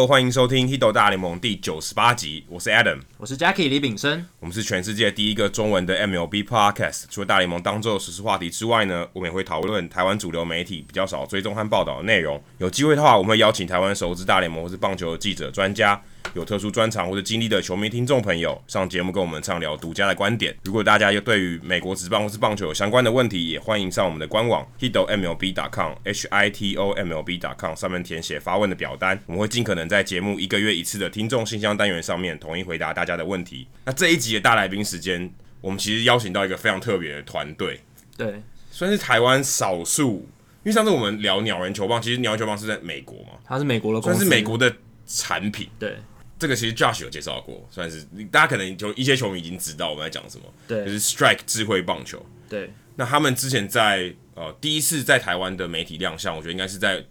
Hello，欢迎收听《Hido 大联盟》第九十八集，我是 Adam，我是 Jackie 李炳生，我们是全世界第一个中文的 MLB Podcast。除了大联盟当做实时事话题之外呢，我们也会讨论台湾主流媒体比较少追踪和报道的内容。有机会的话，我们会邀请台湾熟知大联盟或是棒球的记者、专家。有特殊专长或者经历的球迷听众朋友上节目跟我们畅聊独家的观点。如果大家又对于美国职棒或是棒球有相关的问题，也欢迎上我们的官网 hitomlb.com h i t o m l b.com 上面填写发问的表单，我们会尽可能在节目一个月一次的听众信箱单元上面统一回答大家的问题。那这一集的大来宾时间，我们其实邀请到一个非常特别的团队，对，算是台湾少数，因为上次我们聊鸟人球棒，其实鸟人球棒是在美国嘛，它是美国的公司，算是美国的产品，对。这个其实 Josh 有介绍过，算是大家可能就一些球迷已经知道我们在讲什么，对，就是 Strike 智慧棒球，对。那他们之前在呃第一次在台湾的媒体亮相，我觉得应该是在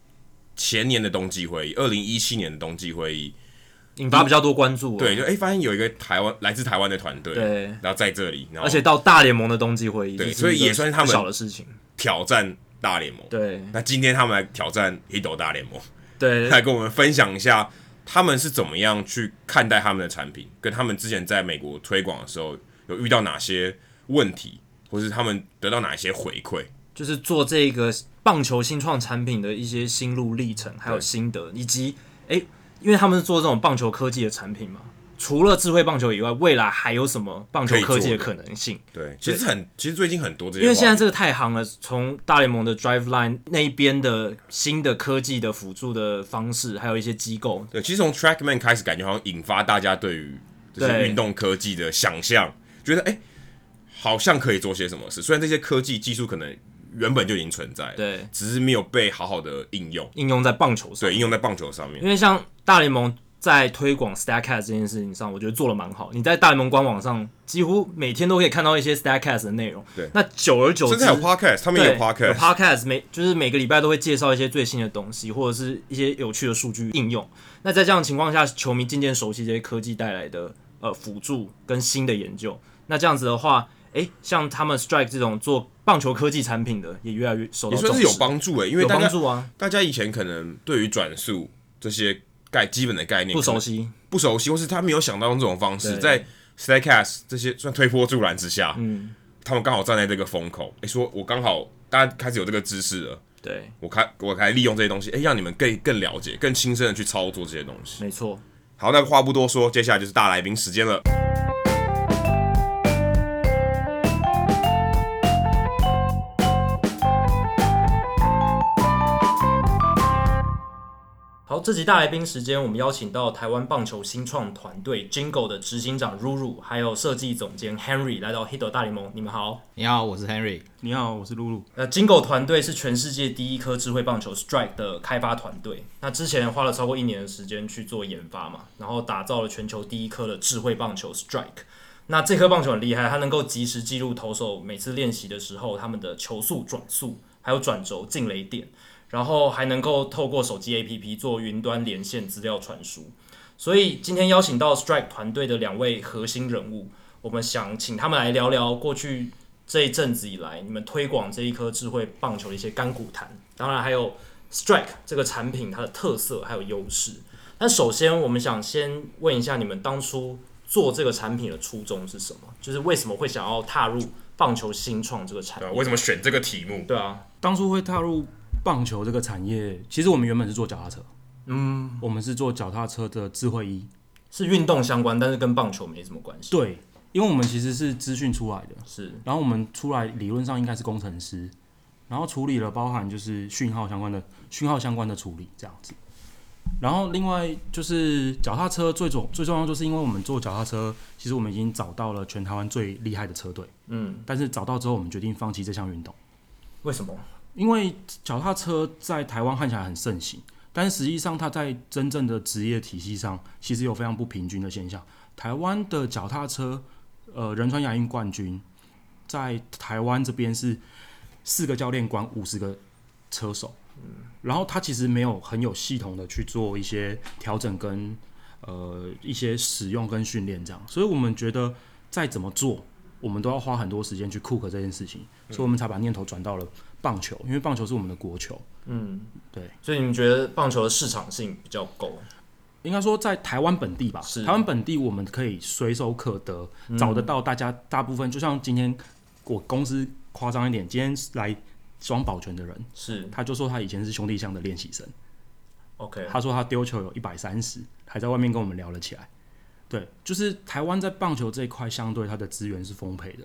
前年的冬季会议，二零一七年的冬季会议。引发比较多关注，对，就哎发现有一个台湾来自台湾的团队，对，然后在这里，然后而且到大联盟的冬季会议，对，所以也算是他们小的事情，挑战大联盟，对。那今天他们来挑战 Hito 大联盟，对，来跟我们分享一下。他们是怎么样去看待他们的产品？跟他们之前在美国推广的时候有遇到哪些问题，或是他们得到哪一些回馈？就是做这个棒球新创产品的一些心路历程，还有心得，以及诶，因为他们是做这种棒球科技的产品嘛。除了智慧棒球以外，未来还有什么棒球科技的可能性？对，其实很，其实最近很多这些，因为现在这个太行了。从大联盟的 Driveline 那一边的新的科技的辅助的方式，还有一些机构，对，其实从 Trackman 开始，感觉好像引发大家对于这些运动科技的想象，觉得哎、欸，好像可以做些什么事。虽然这些科技技术可能原本就已经存在，对，只是没有被好好的应用，应用在棒球上，对，应用在棒球上面。因为像大联盟。在推广 Statcast 这件事情上，我觉得做的蛮好。你在大联盟官网上几乎每天都可以看到一些 Statcast 的内容。对，那久而久之，现在有 Podcast，他们也有 Podcast，有 Podcast 每就是每个礼拜都会介绍一些最新的东西，或者是一些有趣的数据应用。那在这样的情况下，球迷渐渐熟悉这些科技带来的呃辅助跟新的研究。那这样子的话，诶、欸，像他们 Strike 这种做棒球科技产品的，也越来越受到。也算是有帮助诶、欸，因为大家有帮助啊。大家以前可能对于转速这些。概基本的概念不熟悉，不熟悉，或是他没有想到用这种方式，在 Staycast 这些算推波助澜之下，嗯，他们刚好站在这个风口，诶、欸，说我刚好大家开始有这个知识了，对，我开我开利用这些东西，诶、欸，让你们更更了解、更亲身的去操作这些东西，没错。好，那话不多说，接下来就是大来宾时间了。这集大来宾时间，我们邀请到台湾棒球新创团队 Jingle 的执行长 Ruru，还有设计总监 Henry 来到 Hito 大联盟。你们好，你好，我是 Henry。你好，我是 Ruru。那 Jingle 团队是全世界第一颗智慧棒球 Strike 的开发团队。那之前花了超过一年的时间去做研发嘛，然后打造了全球第一颗的智慧棒球 Strike。那这颗棒球很厉害，它能够及时记录投手每次练习的时候他们的球速、转速，还有转轴、进雷点。然后还能够透过手机 APP 做云端连线资料传输，所以今天邀请到 Strike 团队的两位核心人物，我们想请他们来聊聊过去这一阵子以来你们推广这一颗智慧棒球的一些甘苦谈，当然还有 Strike 这个产品它的特色还有优势。那首先我们想先问一下你们当初做这个产品的初衷是什么？就是为什么会想要踏入棒球新创这个产业？为什么选这个题目？对啊，当初会踏入。棒球这个产业，其实我们原本是做脚踏车，嗯，我们是做脚踏车的智慧衣，是运动相关，但是跟棒球没什么关系。对，因为我们其实是资讯出来的，是，然后我们出来理论上应该是工程师，然后处理了包含就是讯号相关的讯号相关的处理这样子，然后另外就是脚踏车最重最重要就是因为我们做脚踏车，其实我们已经找到了全台湾最厉害的车队，嗯，但是找到之后我们决定放弃这项运动，为什么？因为脚踏车在台湾看起来很盛行，但实际上它在真正的职业体系上，其实有非常不平均的现象。台湾的脚踏车，呃，仁川亚运冠军，在台湾这边是四个教练管五十个车手，然后他其实没有很有系统的去做一些调整跟呃一些使用跟训练这样，所以我们觉得再怎么做，我们都要花很多时间去 cook 这件事情，所以我们才把念头转到了。棒球，因为棒球是我们的国球。嗯，对，所以你们觉得棒球的市场性比较够？应该说在台湾本地吧，是台湾本地我们可以随手可得，嗯、找得到大家大部分，就像今天我公司夸张一点，今天来双保全的人，是他就说他以前是兄弟象的练习生，OK，他说他丢球有一百三十，还在外面跟我们聊了起来。对，就是台湾在棒球这一块相对它的资源是丰沛的，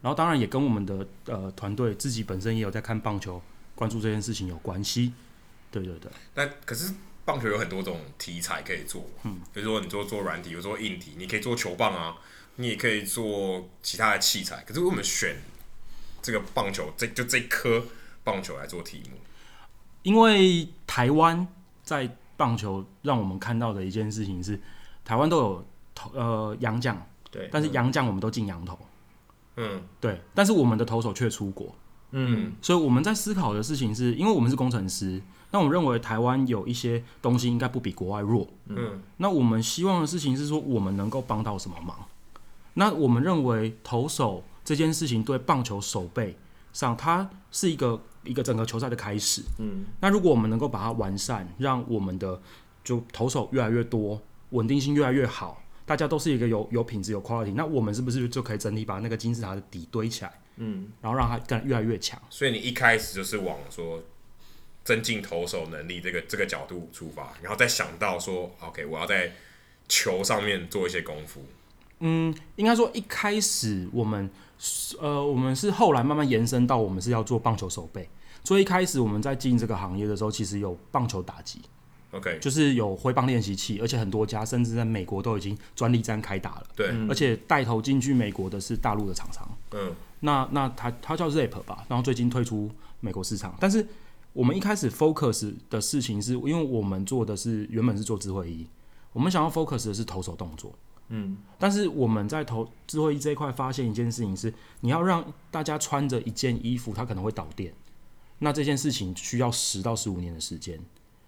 然后当然也跟我们的呃团队自己本身也有在看棒球、关注这件事情有关系。对对对。那可是棒球有很多种题材可以做，嗯，比如说你做做软体，有做硬体，你可以做球棒啊，你也可以做其他的器材。可是我们选这个棒球，这就这颗棒球来做题目，因为台湾在棒球让我们看到的一件事情是，台湾都有。呃，洋将，对，但是洋将我们都进洋投，嗯，对，但是我们的投手却出国，嗯，所以我们在思考的事情是，因为我们是工程师，那我们认为台湾有一些东西应该不比国外弱，嗯，那我们希望的事情是说，我们能够帮到什么忙？那我们认为投手这件事情对棒球守备上，它是一个一个整个球赛的开始，嗯，那如果我们能够把它完善，让我们的就投手越来越多，稳定性越来越好。大家都是一个有有品质、有 quality，那我们是不是就可以整体把那个金字塔的底堆起来？嗯，然后让它更越来越强。所以你一开始就是往说增进投手能力这个这个角度出发，然后再想到说，OK，我要在球上面做一些功夫。嗯，应该说一开始我们呃，我们是后来慢慢延伸到我们是要做棒球手背，所以一开始我们在进这个行业的时候，其实有棒球打击。OK，就是有挥棒练习器，而且很多家甚至在美国都已经专利站开打了。对，而且带头进军美国的是大陆的厂商。嗯，那那它它叫 Zap 吧，然后最近退出美国市场。但是我们一开始 focus 的事情是，因为我们做的是原本是做智慧衣，我们想要 focus 的是投手动作。嗯，但是我们在投智慧衣这一块发现一件事情是，你要让大家穿着一件衣服，它可能会导电。那这件事情需要十到十五年的时间。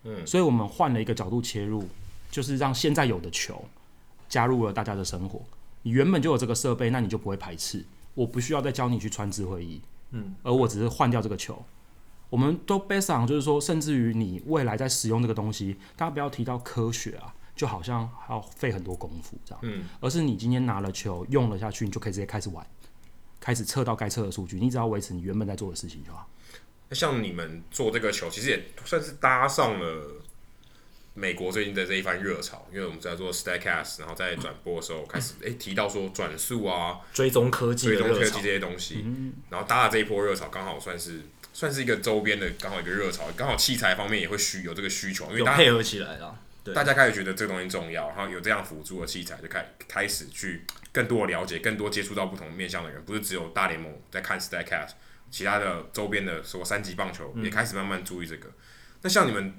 嗯，所以我们换了一个角度切入，就是让现在有的球加入了大家的生活。你原本就有这个设备，那你就不会排斥。我不需要再教你去穿智慧衣，嗯，而我只是换掉这个球。我们都 based on，就是说，甚至于你未来在使用这个东西，大家不要提到科学啊，就好像还要费很多功夫这样，嗯，而是你今天拿了球用了下去，你就可以直接开始玩，开始测到该测的数据，你只要维持你原本在做的事情就好。像你们做这个球，其实也算是搭上了美国最近的这一番热潮，因为我们在做 Statcast，然后在转播的时候开始诶提到说转速啊、追踪科技、追踪科技这些东西，然后搭了这一波热潮，刚好算是算是一个周边的刚好一个热潮，刚好器材方面也会需有这个需求，因为大家配合起来了，对，大家开始觉得这个东西重要，然后有这样辅助的器材，就开开始去更多的了解，更多接触到不同面向的人，不是只有大联盟在看 Statcast。其他的周边的说三级棒球也开始慢慢注意这个。嗯、那像你们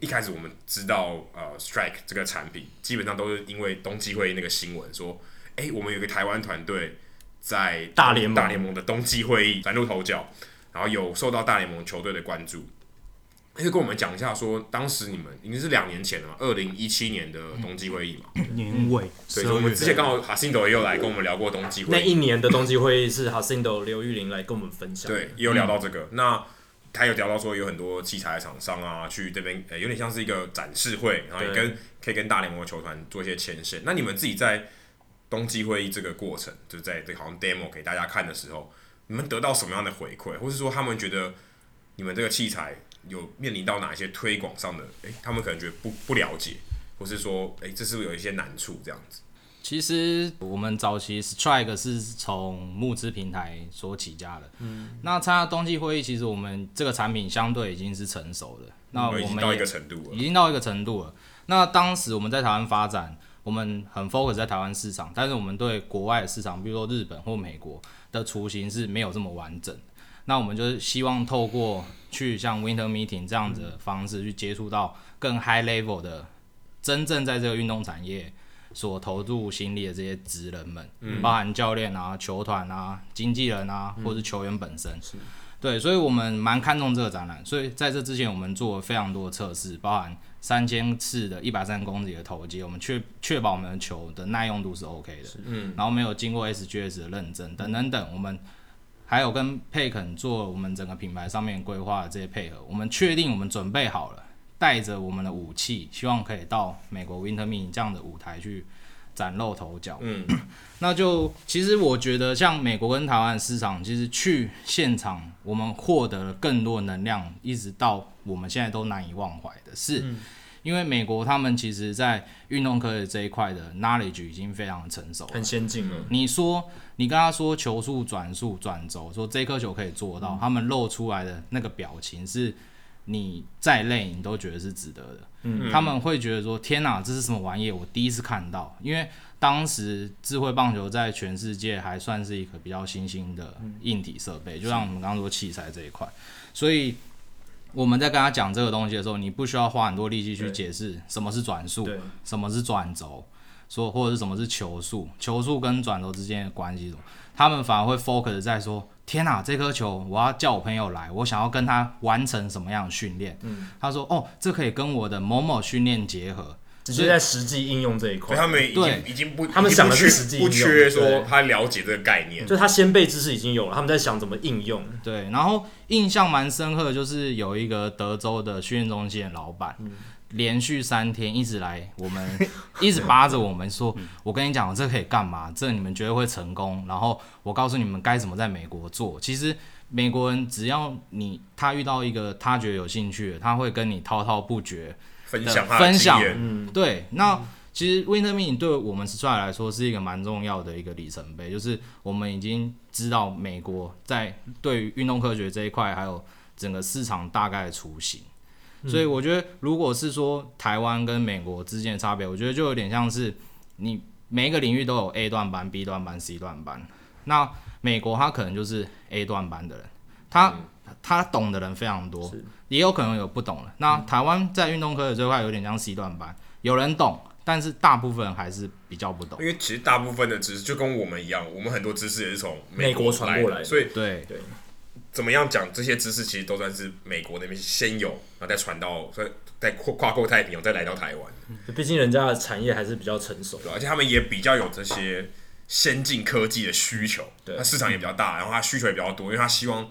一开始我们知道呃 Strike 这个产品，基本上都是因为冬季会议那个新闻说，哎、欸，我们有个台湾团队在大联盟大联盟的冬季会议崭露头角，然后有受到大联盟球队的关注。可以跟我们讲一下，说当时你们已经是两年前了嘛，二零一七年的冬季会议嘛，年尾。所以说我们之前刚好哈辛德也有来跟我们聊过冬季会议。那一年的冬季会议是哈辛德刘玉玲来跟我们分享。对，也有聊到这个。嗯、那他有聊到说有很多器材厂商啊，去这边、欸，有点像是一个展示会，然后也跟可以跟大联盟的球团做一些牵线。那你们自己在冬季会议这个过程，就在这个好像 demo 给大家看的时候，你们得到什么样的回馈，或是说他们觉得你们这个器材？有面临到哪一些推广上的？诶、欸，他们可能觉得不不了解，或是说，诶、欸，这是不是有一些难处这样子？其实我们早期 Strike 是从募资平台所起家的。嗯，那参加冬季会议，其实我们这个产品相对已经是成熟的。那我们已经到一个程度了，已经到一个程度了。那当时我们在台湾发展，我们很 focus 在台湾市场，但是我们对国外的市场，比如说日本或美国的雏形是没有这么完整。那我们就是希望透过去像 Winter Meeting 这样子的方式去接触到更 high level 的真正在这个运动产业所投入心力的这些职人们，嗯、包含教练啊、球团啊、经纪人啊，或是球员本身。嗯、对，所以我们蛮看重这个展览。所以在这之前，我们做了非常多的测试，包含三千次的一百三十公里的投接，我们确确保我们的球的耐用度是 OK 的。嗯，然后没有经过 SGS 的认证等等等，我们。还有跟佩肯做我们整个品牌上面规划的这些配合，我们确定我们准备好了，带着我们的武器，希望可以到美国 Winter Meeting 这样的舞台去崭露头角。嗯，那就其实我觉得，像美国跟台湾市场，其实去现场我们获得了更多能量，一直到我们现在都难以忘怀的是。嗯因为美国他们其实，在运动科学这一块的 knowledge 已经非常成熟，很先进了。你说，你跟他说球速、转速、转轴，说这颗球可以做到，嗯、他们露出来的那个表情是，你再累你都觉得是值得的。嗯，他们会觉得说，天哪，这是什么玩意？我第一次看到。因为当时智慧棒球在全世界还算是一个比较新兴的硬体设备，就像我们刚刚说器材这一块，所以。我们在跟他讲这个东西的时候，你不需要花很多力气去解释什么是转速，什么是转轴，说或者是什么是球速，球速跟转头之间的关系什么，他们反而会 focus 在说：天哪，这颗球我要叫我朋友来，我想要跟他完成什么样的训练？嗯，他说：哦，这可以跟我的某某训练结合。直接在实际应用这一块，他们已经已经不，他们想的是实际应用，不缺说他了解这个概念，就他先辈知识已经有了，他们在想怎么应用。对，然后印象蛮深刻的就是有一个德州的训练中心的老板，嗯、连续三天一直来，我们 一直扒着我们说，我跟你讲，这可以干嘛？这你们绝对会成功。然后我告诉你们该怎么在美国做。其实美国人只要你他遇到一个他觉得有兴趣的，他会跟你滔滔不绝。分享分享，嗯，对，那其实 Winter Meeting 对我们 Strike 来说是一个蛮重要的一个里程碑，就是我们已经知道美国在对于运动科学这一块，还有整个市场大概的雏形。所以我觉得，如果是说台湾跟美国之间的差别，我觉得就有点像是你每一个领域都有 A 段班、B 段班、C 段班。那美国他可能就是 A 段班的人，他他懂的人非常多。也有可能有不懂的。那台湾在运动科学这块有点像 C 段班，有人懂，但是大部分人还是比较不懂。因为其实大部分的知识就跟我们一样，我们很多知识也是从美国传过来的，所以对对，怎么样讲这些知识，其实都算是美国那边先有，然后再传到，再再跨跨过太平洋，再来到台湾。毕竟人家的产业还是比较成熟，对，而且他们也比较有这些先进科技的需求，对，它市场也比较大，然后它需求也比较多，因为它希望。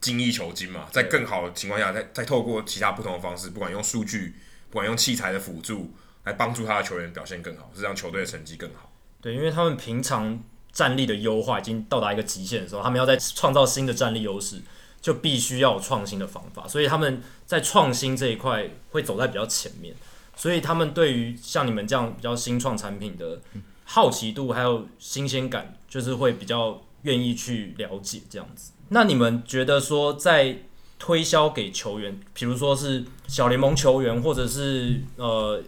精益求精嘛，在更好的情况下，再再透过其他不同的方式，不管用数据，不管用器材的辅助，来帮助他的球员表现更好，是让球队的成绩更好。对，因为他们平常战力的优化已经到达一个极限的时候，他们要再创造新的战力优势，就必须要有创新的方法。所以他们在创新这一块会走在比较前面。所以他们对于像你们这样比较新创产品的好奇度还有新鲜感，就是会比较愿意去了解这样子。那你们觉得说，在推销给球员，比如说是小联盟球员，或者是呃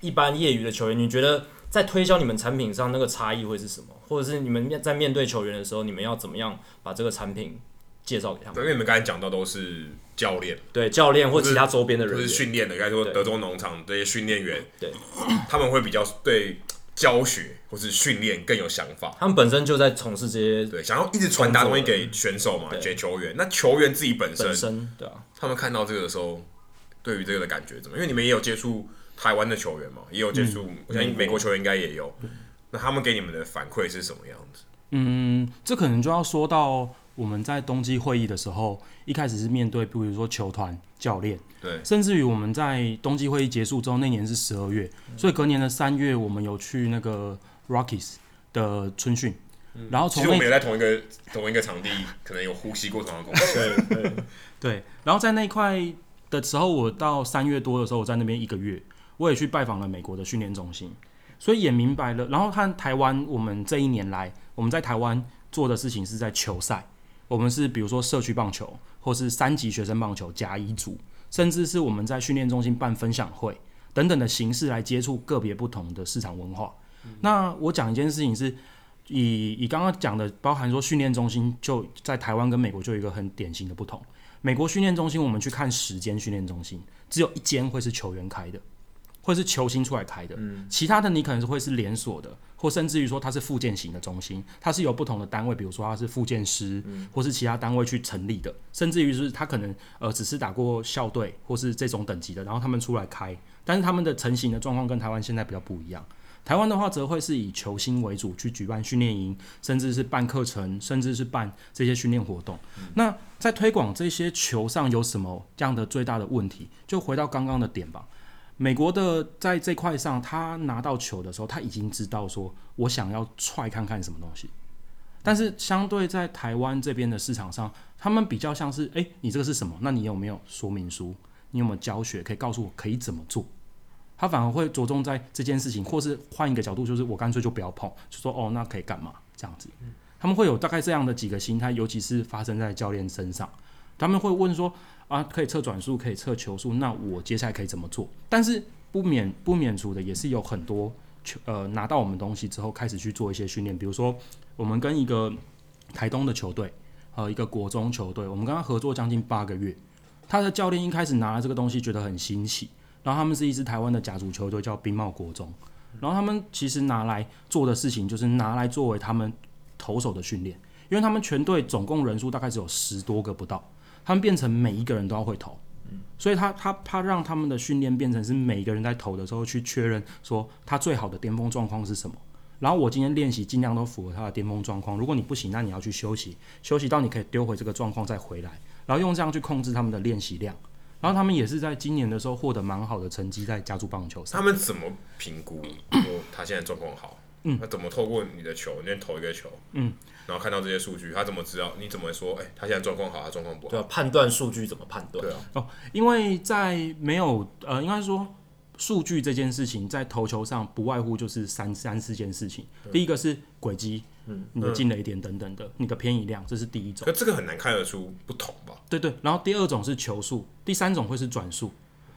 一般业余的球员，你觉得在推销你们产品上那个差异会是什么？或者是你们面在面对球员的时候，你们要怎么样把这个产品介绍给他们？因为你们刚才讲到都是教练，对教练或其他周边的人，就是训练的，应该说德州农场这些训练员，对，他们会比较对。教学或是训练更有想法，他们本身就在从事这些，对，想要一直传达东西给选手嘛，给球员。那球员自己本身，本身对啊，他们看到这个的时候，对于这个的感觉怎么？因为你们也有接触台湾的球员嘛，也有接触，嗯、我相信美国球员应该也有。那他们给你们的反馈是什么样子？嗯，这可能就要说到。我们在冬季会议的时候，一开始是面对，比如说球团、教练，对，甚至于我们在冬季会议结束之后，那年是十二月，嗯、所以隔年的三月，我们有去那个 Rockies 的春训，嗯、然后从其实我们也在同一个同一个场地，可能有呼吸过同样的空气，对对对。然后在那一块的时候，我到三月多的时候，我在那边一个月，我也去拜访了美国的训练中心，所以也明白了。然后看台湾，我们这一年来，我们在台湾做的事情是在球赛。我们是比如说社区棒球，或是三级学生棒球甲乙组，甚至是我们在训练中心办分享会等等的形式来接触个别不同的市场文化。嗯、那我讲一件事情是，以以刚刚讲的，包含说训练中心就在台湾跟美国就有一个很典型的不同。美国训练中心我们去看十间训练中心，只有一间会是球员开的。会是球星出来开的，嗯、其他的你可能是会是连锁的，或甚至于说它是附件型的中心，它是由不同的单位，比如说它是附件师，嗯、或是其他单位去成立的，甚至于是他可能呃只是打过校队或是这种等级的，然后他们出来开，但是他们的成型的状况跟台湾现在比较不一样，台湾的话，则会是以球星为主去举办训练营，甚至是办课程，甚至是办这些训练活动。嗯、那在推广这些球上有什么这样的最大的问题？就回到刚刚的点吧。美国的在这块上，他拿到球的时候，他已经知道说，我想要踹看看什么东西。但是相对在台湾这边的市场上，他们比较像是，诶、你这个是什么？那你有没有说明书？你有没有教学？可以告诉我可以怎么做？他反而会着重在这件事情，或是换一个角度，就是我干脆就不要碰，就说哦，那可以干嘛？这样子，他们会有大概这样的几个心态，尤其是发生在教练身上，他们会问说啊，可以测转速，可以测球速，那我接下来可以怎么做？但是不免不免除的也是有很多球呃拿到我们东西之后开始去做一些训练，比如说。我们跟一个台东的球队，和一个国中球队，我们跟他合作将近八个月。他的教练一开始拿了这个东西，觉得很新奇。然后他们是一支台湾的甲组球队，叫冰帽国中。然后他们其实拿来做的事情，就是拿来作为他们投手的训练，因为他们全队总共人数大概只有十多个不到，他们变成每一个人都要会投。所以他他他让他们的训练变成是每一个人在投的时候去确认说他最好的巅峰状况是什么。然后我今天练习尽量都符合他的巅峰状况。如果你不行，那你要去休息，休息到你可以丢回这个状况再回来，然后用这样去控制他们的练习量。然后他们也是在今年的时候获得蛮好的成绩，在甲组棒球上。他们怎么评估说他现在状况好？嗯，他怎么透过你的球，你投一个球，嗯，然后看到这些数据，他怎么知道？你怎么说？哎，他现在状况好，他状况不好？对啊，判断数据怎么判断？对啊，哦，因为在没有呃，应该说。数据这件事情在投球上不外乎就是三三四件事情。嗯、第一个是轨迹，嗯，你的进垒点等等的，嗯、你的偏移量，这是第一种。可这个很难看得出不同吧？对对。然后第二种是球速，第三种会是转速。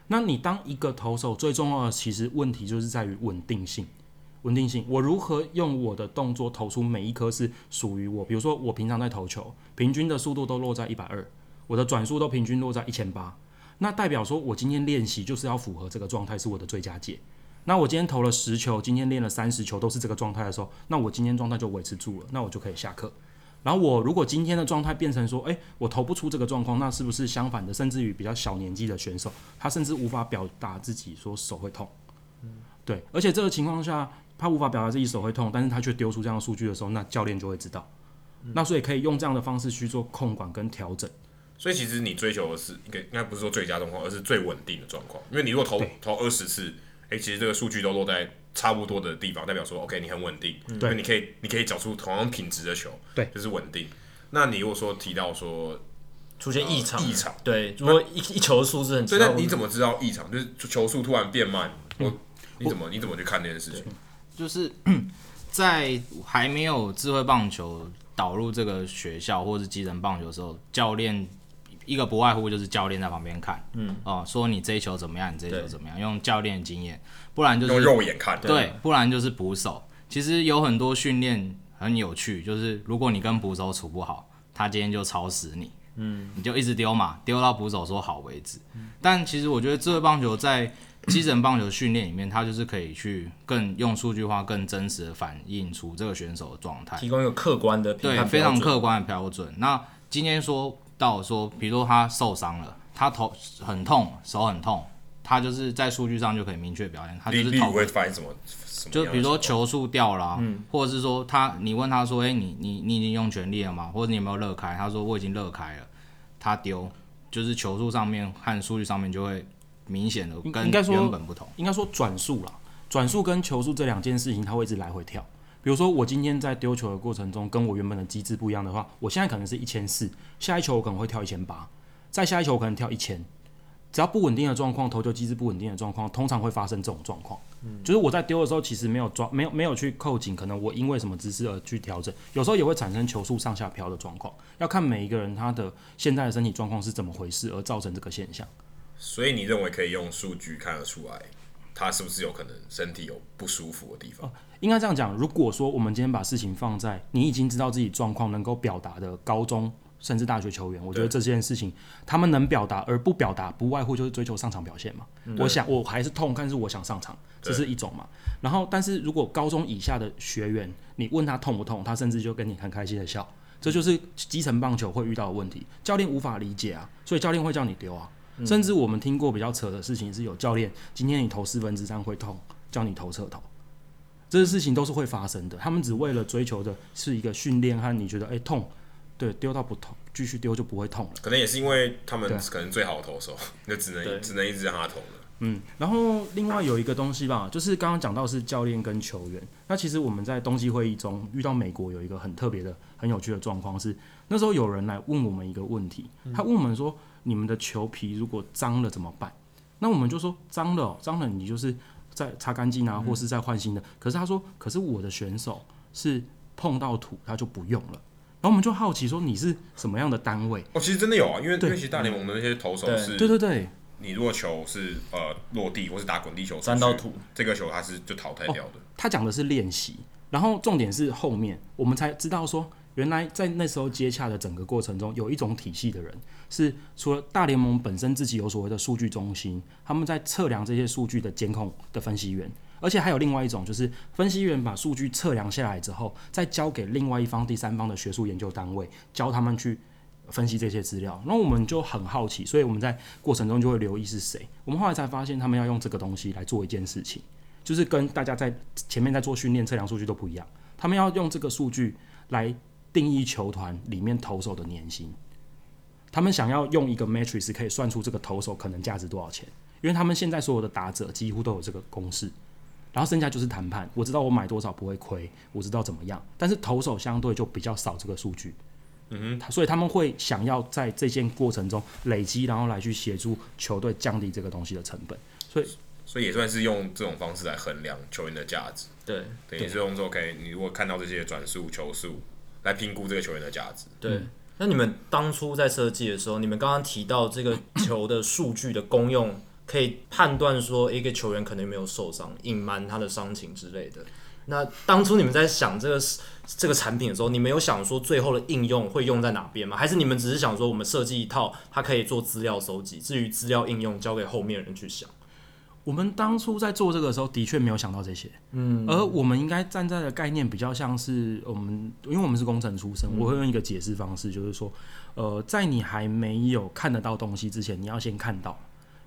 那你当一个投手最重要的其实问题就是在于稳定性。稳定性，我如何用我的动作投出每一颗是属于我？比如说我平常在投球，平均的速度都落在一百二，我的转速都平均落在一千八。那代表说，我今天练习就是要符合这个状态，是我的最佳解。那我今天投了十球，今天练了三十球，都是这个状态的时候，那我今天状态就维持住了，那我就可以下课。然后我如果今天的状态变成说，诶，我投不出这个状况，那是不是相反的？甚至于比较小年纪的选手，他甚至无法表达自己说手会痛。对，而且这个情况下，他无法表达自己手会痛，但是他却丢出这样的数据的时候，那教练就会知道。那所以可以用这样的方式去做控管跟调整。所以其实你追求的是应该，应该不是说最佳状况，而是最稳定的状况。因为你如果投投二十次，诶、欸，其实这个数据都落在差不多的地方，代表说 OK，你很稳定，对，你可以你可以找出同样品质的球，对，就是稳定。那你如果说提到说出现异常，异、呃、常，对，如果一一球的数字很，对那你怎么知道异常？就是球速突然变慢，我、嗯、你怎么你怎么去看这件事情？就是 在还没有智慧棒球导入这个学校或者是基层棒球的时候，教练。一个不外乎就是教练在旁边看，嗯，哦，说你这一球怎么样，你这一球怎么样，用教练经验，不然就是用肉眼看，对，不然就是捕手。其实有很多训练很有趣，就是如果你跟捕手处不好，他今天就超死你，嗯，你就一直丢嘛，丢到捕手说好为止。嗯、但其实我觉得智慧棒球在基层棒球训练里面，它就是可以去更用数据化、更真实的反映出这个选手的状态，提供一个客观的对非常客观的标准。那今天说。到说，比如说他受伤了，他头很痛，手很痛，他就是在数据上就可以明确表现，他就是头会发现什么，就比如说球速掉了，嗯，或者是说他，你问他说，哎、欸，你你你已经用全力了吗？或者你有没有热开？他说我已经热开了，他丢，就是球速上面和数据上面就会明显的跟原本不同。应该说转速啦，转速跟球速这两件事情，它会一直来回跳。比如说，我今天在丢球的过程中，跟我原本的机制不一样的话，我现在可能是一千四，下一球我可能会跳一千八，再下一球我可能跳一千。只要不稳定的状况，投球机制不稳定的状况，通常会发生这种状况。嗯，就是我在丢的时候，其实没有抓，没有没有去扣紧，可能我因为什么姿势而去调整，有时候也会产生球速上下飘的状况。要看每一个人他的现在的身体状况是怎么回事，而造成这个现象。所以你认为可以用数据看得出来，他是不是有可能身体有不舒服的地方？应该这样讲，如果说我们今天把事情放在你已经知道自己状况能够表达的高中甚至大学球员，我觉得这件事情他们能表达而不表达，不外乎就是追求上场表现嘛。我想我还是痛，但是我想上场，这是一种嘛。然后，但是如果高中以下的学员，你问他痛不痛，他甚至就跟你很开心的笑，这就是基层棒球会遇到的问题，教练无法理解啊，所以教练会叫你丢啊。甚至我们听过比较扯的事情，是有教练今天你投四分之三会痛，叫你投侧投。这些事情都是会发生的。他们只为了追求的是一个训练和你觉得哎、欸、痛，对，丢到不痛，继续丢就不会痛了。可能也是因为他们可能最好的投手，那只能只能一直让他投了。嗯，然后另外有一个东西吧，就是刚刚讲到是教练跟球员。那其实我们在冬季会议中遇到美国有一个很特别的、很有趣的状况是，那时候有人来问我们一个问题，他问我们说：“你们的球皮如果脏了怎么办？”那我们就说：“脏了，脏了，你就是在擦干净啊，或是再换新的。”可是他说：“可是我的选手是碰到土他就不用了。”然后我们就好奇说：“你是什么样的单位？”哦，其实真的有啊，因为因为其实大联盟的那些投手是，对对对。你如果球是呃落地或是打滚地球沾到土，这个球它是就淘汰掉的。哦、他讲的是练习，然后重点是后面我们才知道说，原来在那时候接洽的整个过程中，有一种体系的人是除了大联盟本身自己有所谓的数据中心，他们在测量这些数据的监控的分析员，而且还有另外一种就是分析员把数据测量下来之后，再交给另外一方第三方的学术研究单位，教他们去。分析这些资料，然后我们就很好奇，所以我们在过程中就会留意是谁。我们后来才发现，他们要用这个东西来做一件事情，就是跟大家在前面在做训练测量数据都不一样。他们要用这个数据来定义球团里面投手的年薪。他们想要用一个 matrix 可以算出这个投手可能价值多少钱，因为他们现在所有的打者几乎都有这个公式，然后剩下就是谈判。我知道我买多少不会亏，我知道怎么样，但是投手相对就比较少这个数据。嗯哼，所以他们会想要在这件过程中累积，然后来去协助球队降低这个东西的成本。所以，所以也算是用这种方式来衡量球员的价值。对，等于是用说，OK，你如果看到这些转速、球速，来评估这个球员的价值。对。那你们当初在设计的时候，你们刚刚提到这个球的数据的功用，可以判断说一个球员可能有没有受伤，隐瞒他的伤情之类的。那当初你们在想这个这个产品的时候，你们有想说最后的应用会用在哪边吗？还是你们只是想说我们设计一套，它可以做资料收集，至于资料应用交给后面人去想？我们当初在做这个的时候，的确没有想到这些。嗯，而我们应该站在的概念比较像是我们，因为我们是工程出身，我会用一个解释方式，就是说，呃，在你还没有看得到东西之前，你要先看到，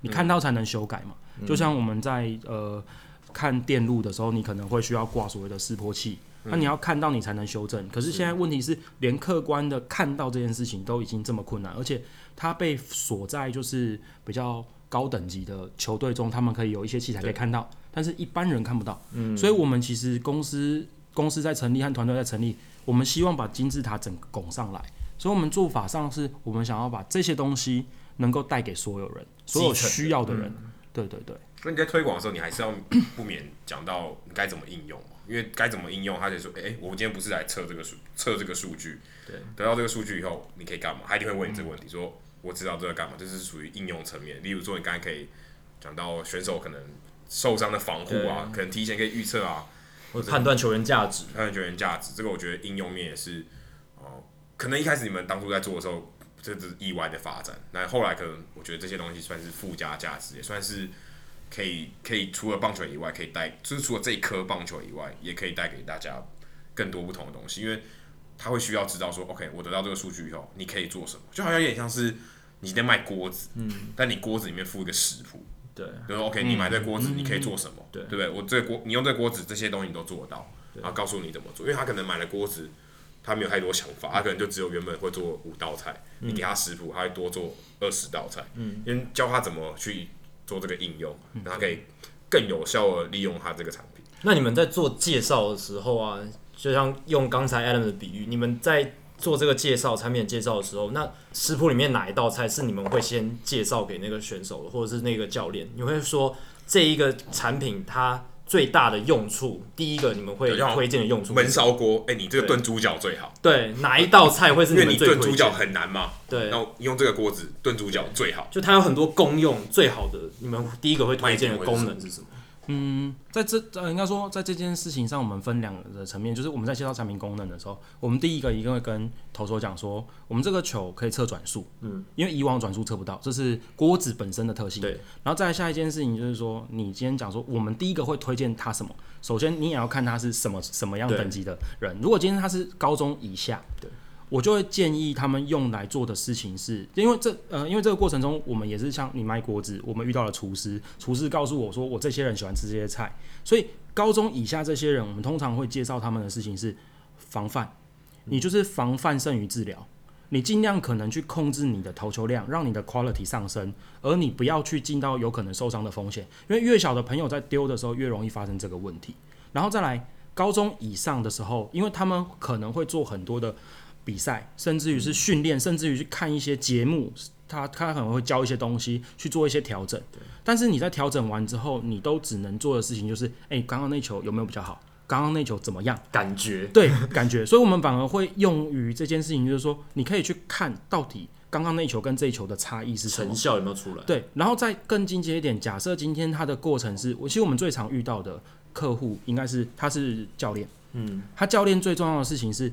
你看到才能修改嘛。就像我们在呃。看电路的时候，你可能会需要挂所谓的示波器，那、嗯、你要看到你才能修正。可是现在问题是，连客观的看到这件事情都已经这么困难，而且它被锁在就是比较高等级的球队中，他们可以有一些器材可以看到，但是一般人看不到。嗯，所以我们其实公司公司在成立和团队在成立，我们希望把金字塔整个拱上来。所以，我们做法上是我们想要把这些东西能够带给所有人，所有需要的人。嗯、对对对。所以你在推广的时候，你还是要 不免讲到你该怎么应用，因为该怎么应用，他就说：“哎、欸，我今天不是来测这个数，测这个数据。对，得到这个数据以后，你可以干嘛？”他一定会问你这个问题，说：“我知道这个干嘛？”这是属于应用层面。例如说，你刚才可以讲到选手可能受伤的防护啊，可能提前可以预测啊，或者判断球员价值，判断球员价值。这个我觉得应用面也是哦、呃，可能一开始你们当初在做的时候，这是意外的发展。那后来可能我觉得这些东西算是附加价值，也算是。可以可以除了棒球以外，可以带就是除了这一颗棒球以外，也可以带给大家更多不同的东西，因为他会需要知道说，OK，我得到这个数据以后，你可以做什么？就好像有点像是你在卖锅子，嗯，但你锅子里面附一个食谱，对，比如说 OK，你买这锅子你可以做什么？对，对不对？我这锅，你用这锅子，这些东西你都做得到，然后告诉你怎么做，因为他可能买了锅子，他没有太多想法，他可能就只有原本会做五道菜，你给他食谱，他会多做二十道菜，嗯，因为教他怎么去。做这个应用，让他可以更有效的利用他这个产品。那你们在做介绍的时候啊，就像用刚才 Adam 的比喻，你们在做这个介绍产品介绍的时候，那食谱里面哪一道菜是你们会先介绍给那个选手的，或者是那个教练？你会说这一个产品它最大的用处，第一个你们会推荐的用处，焖烧锅。哎、欸，你这个炖猪脚最好。对，哪一道菜会是你们最推荐？因为你炖猪脚很难嘛。对，然后用这个锅子炖猪脚最好。就它有很多功用，最好的，你们第一个会推荐的功能是什么？嗯，在这呃，应该说在这件事情上，我们分两个层面，就是我们在介绍产品功能的时候，我们第一个一定会跟投手讲说，我们这个球可以测转速，嗯，因为以往转速测不到，这是锅子本身的特性。对，然后再下一件事情就是说，你今天讲说，我们第一个会推荐他什么？首先你也要看他是什么什么样等级的人，如果今天他是高中以下，对，我就会建议他们用来做的事情是，因为这呃，因为这个过程中，我们也是像你卖锅子，我们遇到了厨师，厨师告诉我说，我这些人喜欢吃这些菜，所以高中以下这些人，我们通常会介绍他们的事情是防范，你就是防范胜于治疗，你尽量可能去控制你的投球量，让你的 quality 上升，而你不要去进到有可能受伤的风险，因为越小的朋友在丢的时候越容易发生这个问题，然后再来高中以上的时候，因为他们可能会做很多的。比赛，甚至于是训练，甚至于去看一些节目，他他可能会教一些东西，去做一些调整。但是你在调整完之后，你都只能做的事情就是，哎、欸，刚刚那球有没有比较好？刚刚那球怎么样？感觉对，感觉。所以我们反而会用于这件事情，就是说，你可以去看到底刚刚那球跟这一球的差异是什么，成效有没有出来？对，然后再更进阶一点，假设今天他的过程是，我其实我们最常遇到的客户应该是他是教练，嗯，他教练最重要的事情是。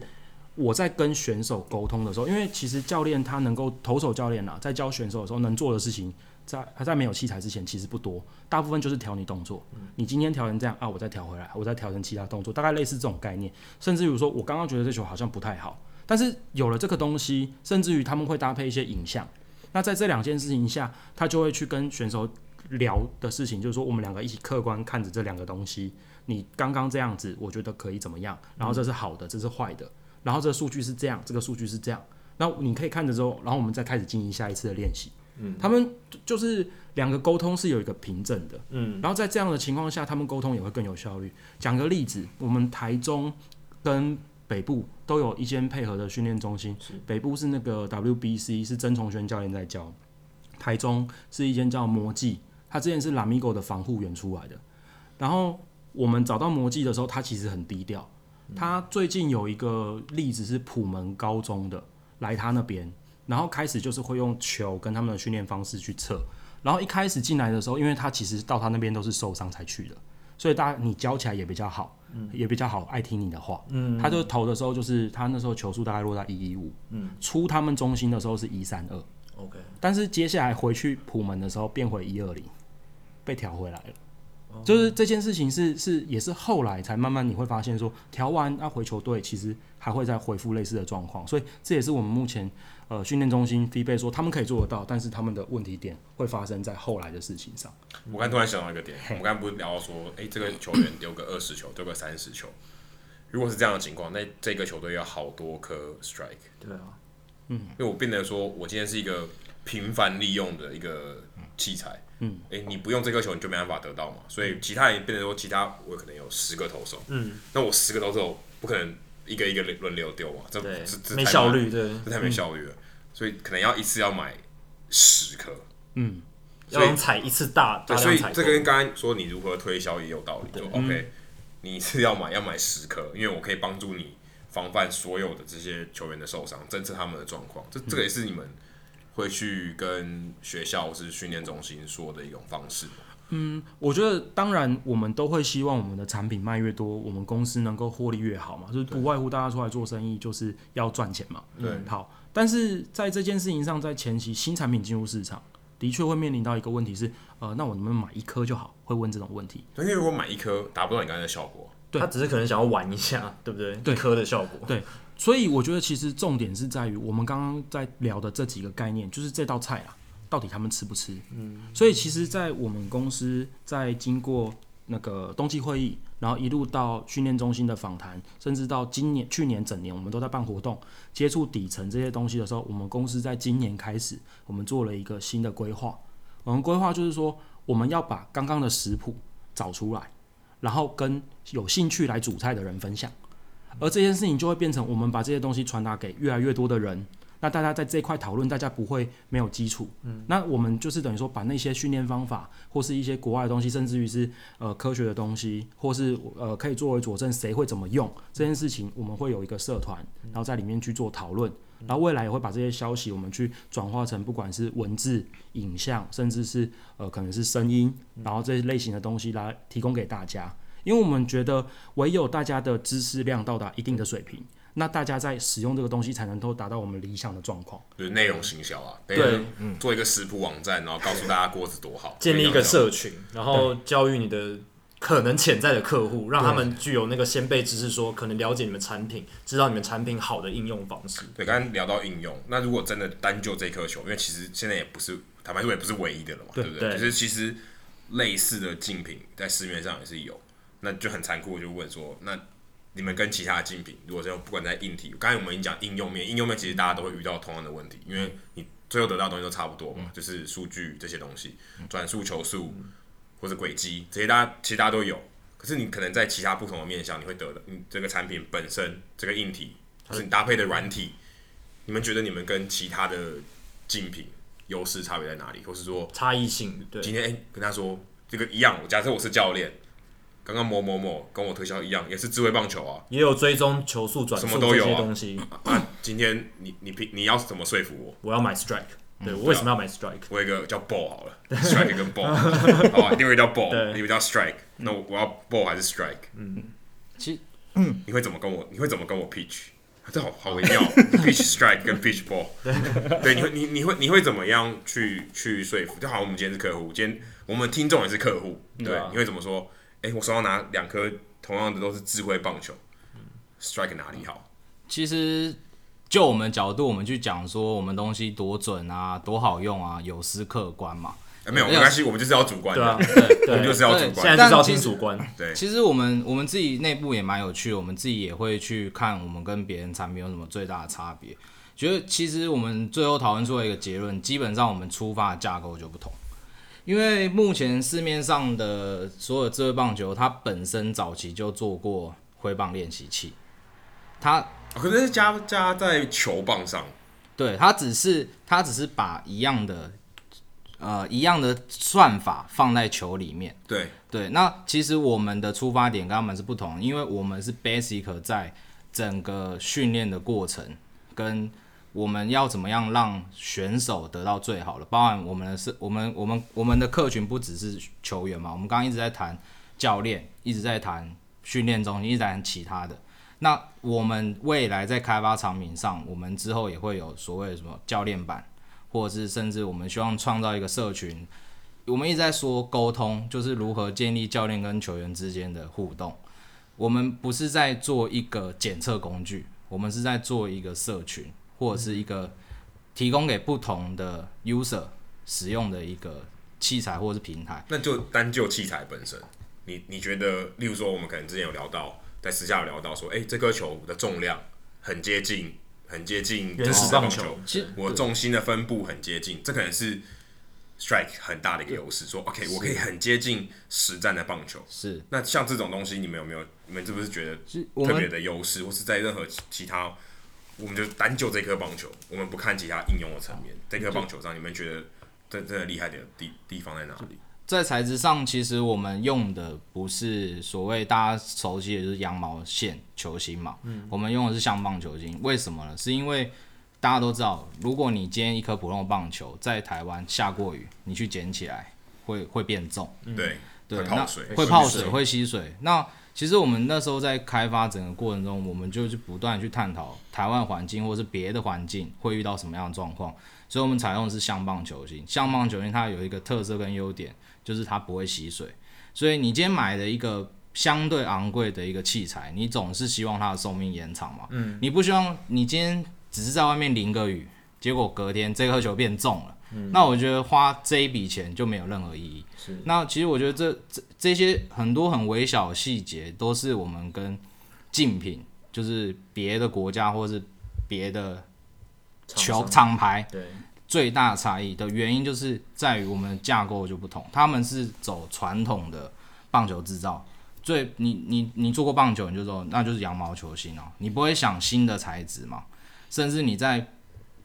我在跟选手沟通的时候，因为其实教练他能够投手教练啊，在教选手的时候能做的事情，在还在没有器材之前其实不多，大部分就是调你动作。你今天调成这样啊，我再调回来，我再调成其他动作，大概类似这种概念。甚至于说我刚刚觉得这球好像不太好，但是有了这个东西，甚至于他们会搭配一些影像。那在这两件事情下，他就会去跟选手聊的事情，就是说我们两个一起客观看着这两个东西，你刚刚这样子，我觉得可以怎么样？然后这是好的，这是坏的。然后这个数据是这样，这个数据是这样，那你可以看着之后，然后我们再开始进行下一次的练习。嗯，他们就是两个沟通是有一个凭证的。嗯，然后在这样的情况下，他们沟通也会更有效率。讲个例子，我们台中跟北部都有一间配合的训练中心，北部是那个 WBC，是曾崇轩教练在教；台中是一间叫魔技，他之前是 Lamigo 的防护员出来的。然后我们找到魔技的时候，他其实很低调。他最近有一个例子是普门高中的来他那边，然后开始就是会用球跟他们的训练方式去测，然后一开始进来的时候，因为他其实到他那边都是受伤才去的，所以大家你教起来也比较好，嗯，也比较好，爱听你的话，嗯，他就投的时候就是他那时候球速大概落在一一五，嗯，出他们中心的时候是一三二，OK，但是接下来回去普门的时候变回一二零，被调回来了。就是这件事情是是也是后来才慢慢你会发现说调完要回球队，其实还会再回复类似的状况，所以这也是我们目前呃训练中心 feedback 说他们可以做得到，但是他们的问题点会发生在后来的事情上。我刚突然想到一个点，我刚刚不是聊到说，诶、欸，这个球员丢个二十球，丢个三十球，如果是这样的情况，那这个球队要好多颗 strike。对啊，嗯，因为我变得说我今天是一个频繁利用的一个器材。嗯，诶、欸，你不用这颗球，你就没办法得到嘛。所以其他人变成说，其他我可能有十个投手，嗯，那我十个投手不可能一个一个轮流丢嘛，这这这没效率，对，这太没效率了。嗯、所以可能要一次要买十颗，嗯，所以要采一次大，对，所以这个跟刚才说你如何推销也有道理，就 OK，、嗯、你是要买要买十颗，因为我可以帮助你防范所有的这些球员的受伤，侦测他们的状况，这这个也是你们。会去跟学校或是训练中心说的一种方式。嗯，我觉得当然我们都会希望我们的产品卖越多，我们公司能够获利越好嘛，就是不外乎大家出来做生意就是要赚钱嘛。对，好，但是在这件事情上，在前期新产品进入市场，的确会面临到一个问题是，呃，那我能不能买一颗就好？会问这种问题。因为如果买一颗达不到你刚才的效果，对，他只是可能想要玩一下，对不对？对，颗的效果，对。所以我觉得其实重点是在于我们刚刚在聊的这几个概念，就是这道菜啊，到底他们吃不吃？嗯，所以其实，在我们公司在经过那个冬季会议，然后一路到训练中心的访谈，甚至到今年、去年整年，我们都在办活动，接触底层这些东西的时候，我们公司在今年开始，我们做了一个新的规划。我们规划就是说，我们要把刚刚的食谱找出来，然后跟有兴趣来煮菜的人分享。而这件事情就会变成，我们把这些东西传达给越来越多的人，那大家在这一块讨论，大家不会没有基础。嗯，那我们就是等于说，把那些训练方法，或是一些国外的东西，甚至于是呃科学的东西，或是呃可以作为佐证，谁会怎么用这件事情，我们会有一个社团，然后在里面去做讨论，然后未来也会把这些消息，我们去转化成不管是文字、影像，甚至是呃可能是声音，然后这些类型的东西来提供给大家。因为我们觉得，唯有大家的知识量到达一定的水平，那大家在使用这个东西才能够达到我们理想的状况。就是内容行销啊，对，做一个食谱网站，然后告诉大家锅子多好，建立一个社群，然后教育你的可能潜在的客户，让他们具有那个先备知识说，说可能了解你们产品，知道你们产品好的应用方式。对，刚刚聊到应用，那如果真的单就这颗球，因为其实现在也不是坦白说也不是唯一的了嘛，对，对不对？就是其实类似的竞品在市面上也是有，那就很残酷，就问说，那你们跟其他的竞品，如果说不管在硬体，刚才我们已经讲应用面，应用面其实大家都会遇到同样的问题，因为你最后得到的东西都差不多嘛，嗯、就是数据这些东西，转速、球速。嗯或者轨迹这些，大家其实大家都有，可是你可能在其他不同的面向，你会得到你这个产品本身这个硬体，或是你搭配的软体，你们觉得你们跟其他的竞品优势差别在哪里？或是说差异性？对，今天哎、欸、跟他说这个一样，假设我是教练，刚刚某某某跟我推销一样，也是智慧棒球啊，也有追踪球速转速什么都有东西。啊，今天你你你你要怎么说服我？我要买 Strike。对，我为什么要买 Strike？我有一个叫 Ball 好了，Strike 跟 Ball，好，另外一个叫 Ball，另一个叫 Strike。那我我要 Ball 还是 Strike？嗯，其实，你会怎么跟我？你会怎么跟我 pitch？这好好微妙，pitch Strike 跟 pitch Ball。对，你会你你会你会怎么样去去说服？就好像我们今天是客户，今天我们听众也是客户，对，你会怎么说？哎，我手上拿两颗同样的都是智慧棒球，Strike 哪里好？其实。就我们角度，我们去讲说我们东西多准啊，多好用啊，有失客观嘛？欸、没有没关系，我们就是要主观的，对啊，我们就是要主观，现在就是要听主观。对，其实我们我们自己内部也蛮有趣的，我们自己也会去看我们跟别人产品有什么最大的差别。觉得其实我们最后讨论出了一个结论，基本上我们出发的架构就不同，因为目前市面上的所有智慧棒球，它本身早期就做过挥棒练习器，它。可是加加在球棒上，对，它只是它只是把一样的呃一样的算法放在球里面，对对。那其实我们的出发点跟他们是不同，因为我们是 basic 在整个训练的过程跟我们要怎么样让选手得到最好的，包含我们的是，我们我们我们的客群不只是球员嘛，我们刚刚一直在谈教练，一直在谈训练中心，一直在谈其他的。那我们未来在开发产品上，我们之后也会有所谓的什么教练版，或者是甚至我们希望创造一个社群。我们一直在说沟通，就是如何建立教练跟球员之间的互动。我们不是在做一个检测工具，我们是在做一个社群，或者是一个提供给不同的 user 使用的一个器材或者是平台。那就单就器材本身，你你觉得，例如说我们可能之前有聊到。在私下有聊到说，哎、欸，这颗球的重量很接近，很接近原始棒球。其实我重心的分布很接近，这可能是 strike 很大的一个优势。说，OK，我可以很接近实战的棒球。是。那像这种东西，你们有没有？你们是不是觉得特别的优势，或是在任何其他，我们就单就这颗棒球，我们不看其他应用的层面，这颗棒球上，你们觉得真真的厉害的地地方在哪里？在材质上，其实我们用的不是所谓大家熟悉的，就是羊毛线球芯嘛。嗯，我们用的是橡棒球芯。为什么呢？是因为大家都知道，如果你今天一颗普通的棒球在台湾下过雨，你去捡起来会会变重。对，会泡水，会泡水，会吸水。那其实我们那时候在开发整个过程中，我们就是不断去探讨台湾环境或是别的环境会遇到什么样的状况，所以我们采用的是橡棒球芯。橡棒球芯它有一个特色跟优点。就是它不会吸水，所以你今天买的一个相对昂贵的一个器材，你总是希望它的寿命延长嘛。嗯。你不希望你今天只是在外面淋个雨，结果隔天这颗球变重了。嗯。那我觉得花这一笔钱就没有任何意义。是。那其实我觉得这这这些很多很微小的细节，都是我们跟竞品，就是别的国家或是别的球厂牌。对。最大差异的原因就是在于我们的架构就不同，他们是走传统的棒球制造，最你你你做过棒球，你就说那就是羊毛球星哦，你不会想新的材质嘛，甚至你在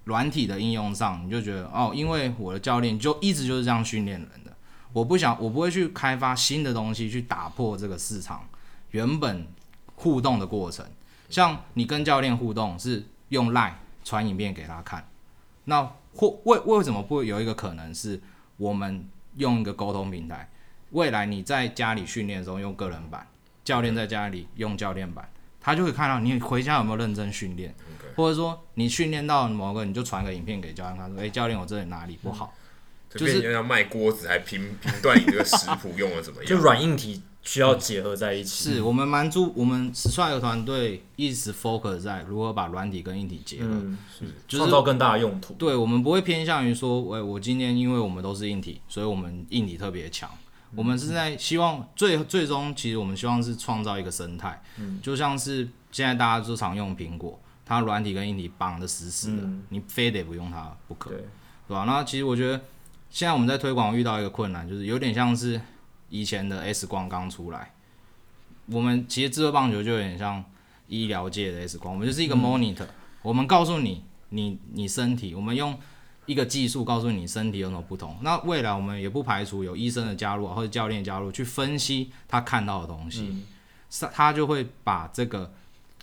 软体的应用上，你就觉得哦，因为我的教练就一直就是这样训练人的，我不想我不会去开发新的东西去打破这个市场原本互动的过程，像你跟教练互动是用赖传影片给他看，那。或为为什么不会有一个可能是，我们用一个沟通平台，未来你在家里训练的时候用个人版，教练在家里用教练版，他就会看到你回家有没有认真训练，Okay. 或者说你训练到某个，你就传个影片给教练，他说：“哎、欸，教练，我这里哪里不好？”嗯、就是要卖锅子，还评 评断你这个食谱用的怎么样？就软硬体需要结合在一起。是我们蛮注，我们 Strike 团队一直 focus 在如何把软体跟硬体结合，嗯，就是创造更大的用途。对，我们不会偏向于说，喂，我今天因为我们都是硬体，所以我们硬体特别强。我们是在希望最最终，其实我们希望是创造一个生态，嗯，就像是现在大家都常用苹果，它软体跟硬体绑的死死的，嗯、你非得不用它不可，对，对吧？那其实我觉得现在我们在推广遇到一个困难，就是有点像是以前的 S 光刚出来，我们其实智慧棒球就有点像医疗界的 S 光，我们就是一个 monitor，、嗯、我们告诉你，你你身体，我们用。一个技术告诉你身体有什么不同，那未来我们也不排除有医生的加入或者教练加入去分析他看到的东西，他、嗯、他就会把这个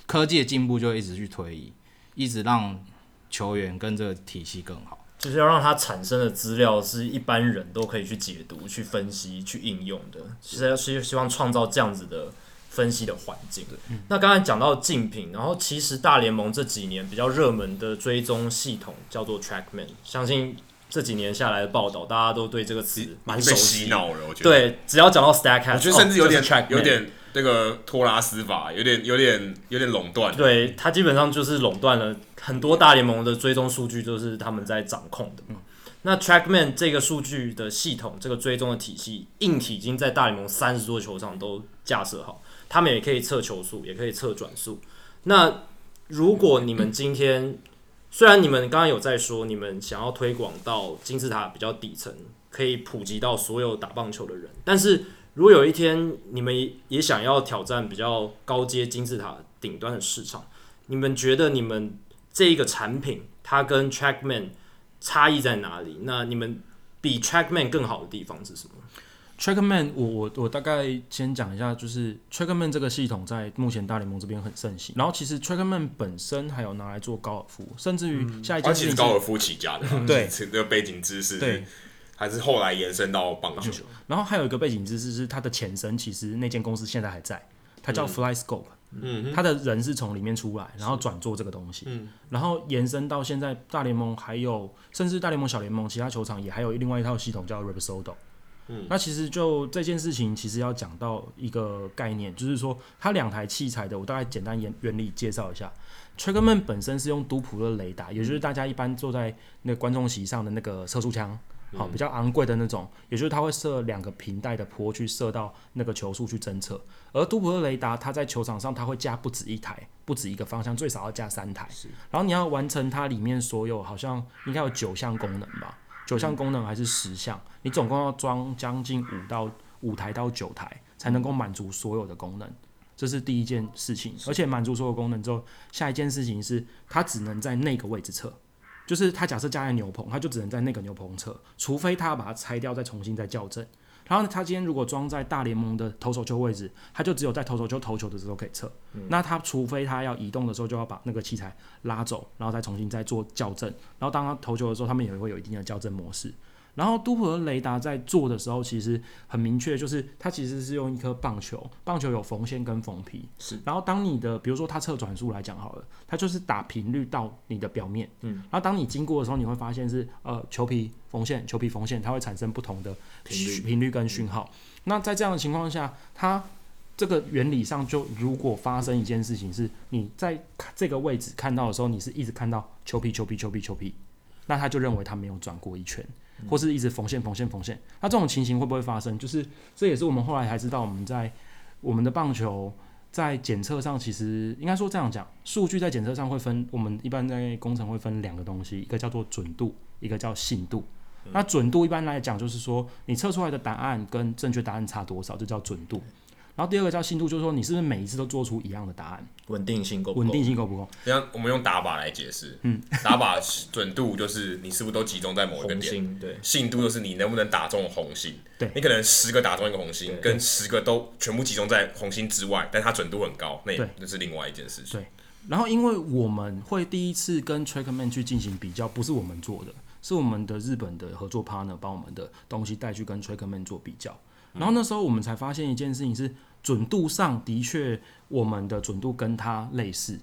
科技的进步就一直去推移，一直让球员跟这个体系更好，就是要让它产生的资料是一般人都可以去解读、去分析、去应用的，其实是希望创造这样子的。分析的环境。那刚才讲到竞品，然后其实大联盟这几年比较热门的追踪系统叫做 TrackMan，相信这几年下来的报道，大家都对这个词蛮熟悉。洗脑了，我觉得。对，只要讲到 Statcast，我觉得甚至有点、哦、有点那个托拉斯法，有点有点有点垄断。对，它基本上就是垄断了很多大联盟的追踪数据，都是他们在掌控的。嗯、那 TrackMan 这个数据的系统，这个追踪的体系，硬体已经在大联盟三十多球场都架设好。他们也可以测球速，也可以测转速。那如果你们今天，虽然你们刚刚有在说，你们想要推广到金字塔比较底层，可以普及到所有打棒球的人，但是如果有一天你们也想要挑战比较高阶金字塔顶端的市场，你们觉得你们这一个产品它跟 TrackMan 差异在哪里？那你们比 TrackMan 更好的地方是什么？TrackMan，我我我大概先讲一下，就是 TrackMan 这个系统在目前大联盟这边很盛行。然后其实 TrackMan 本身还有拿来做高尔夫，甚至于下一件事情，其实高尔夫起家的，对，这个背景知识，对，还是后来延伸到棒球。然后还有一个背景知识是它的前身，其实那间公司现在还在，它叫 FlyScope，嗯，它的人是从里面出来，然后转做这个东西，嗯，然后延伸到现在大联盟还有，甚至大联盟小联盟其他球场也还有另外一套系统叫 Rapsodo。嗯，那其实就这件事情，其实要讲到一个概念，就是说它两台器材的，我大概简单原原理介绍一下。TrackMan 本身是用杜普勒雷达，也就是大家一般坐在那个观众席上的那个测速枪，好，比较昂贵的那种，也就是它会设两个平带的坡去射到那个球速去侦测。而杜普勒雷达它在球场上它会加不止一台，不止一个方向，最少要加三台。然后你要完成它里面所有好像应该有九项功能吧。九项功能还是十项？你总共要装将近五到五台到九台，才能够满足所有的功能。这是第一件事情。而且满足所有功能之后，下一件事情是它只能在那个位置测，就是它假设加在牛棚，它就只能在那个牛棚测，除非它要把它拆掉再重新再校正。然后呢他今天如果装在大联盟的投手球位置，他就只有在投手球投球的时候可以测。嗯、那他除非他要移动的时候，就要把那个器材拉走，然后再重新再做校正。然后当他投球的时候，他们也会有一定的校正模式。然后都普勒雷达在做的时候，其实很明确，就是它其实是用一颗棒球，棒球有缝线跟缝皮。是。然后当你的，比如说它测转速来讲好了，它就是打频率到你的表面。嗯。然后当你经过的时候，你会发现是呃球皮缝线，球皮缝线，它会产生不同的频率频率跟讯号。嗯、那在这样的情况下，它这个原理上就如果发生一件事情是，你在这个位置看到的时候，你是一直看到球皮球皮球皮球皮，那他就认为它没有转过一圈。或是一直缝线缝线缝线，那这种情形会不会发生？就是这也是我们后来才知道，我们在我们的棒球在检测上，其实应该说这样讲，数据在检测上会分，我们一般在工程会分两个东西，一个叫做准度，一个叫信度。那准度一般来讲就是说，你测出来的答案跟正确答案差多少，就叫准度。然后第二个叫信度，就是说你是不是每一次都做出一样的答案，稳定性够不够？稳定性够不够？这样我们用打靶来解释，嗯，打靶准度就是你是不是都集中在某一个点，对，信度就是你能不能打中红心，对，你可能十个打中一个红心，跟十个都全部集中在红心之外，但它准度很高，那也那是另外一件事情。对，然后因为我们会第一次跟 TrackMan 去进行比较，不是我们做的，是我们的日本的合作 partner 把我们的东西带去跟 TrackMan 做比较，然后那时候我们才发现一件事情是。准度上的确，我们的准度跟它类似，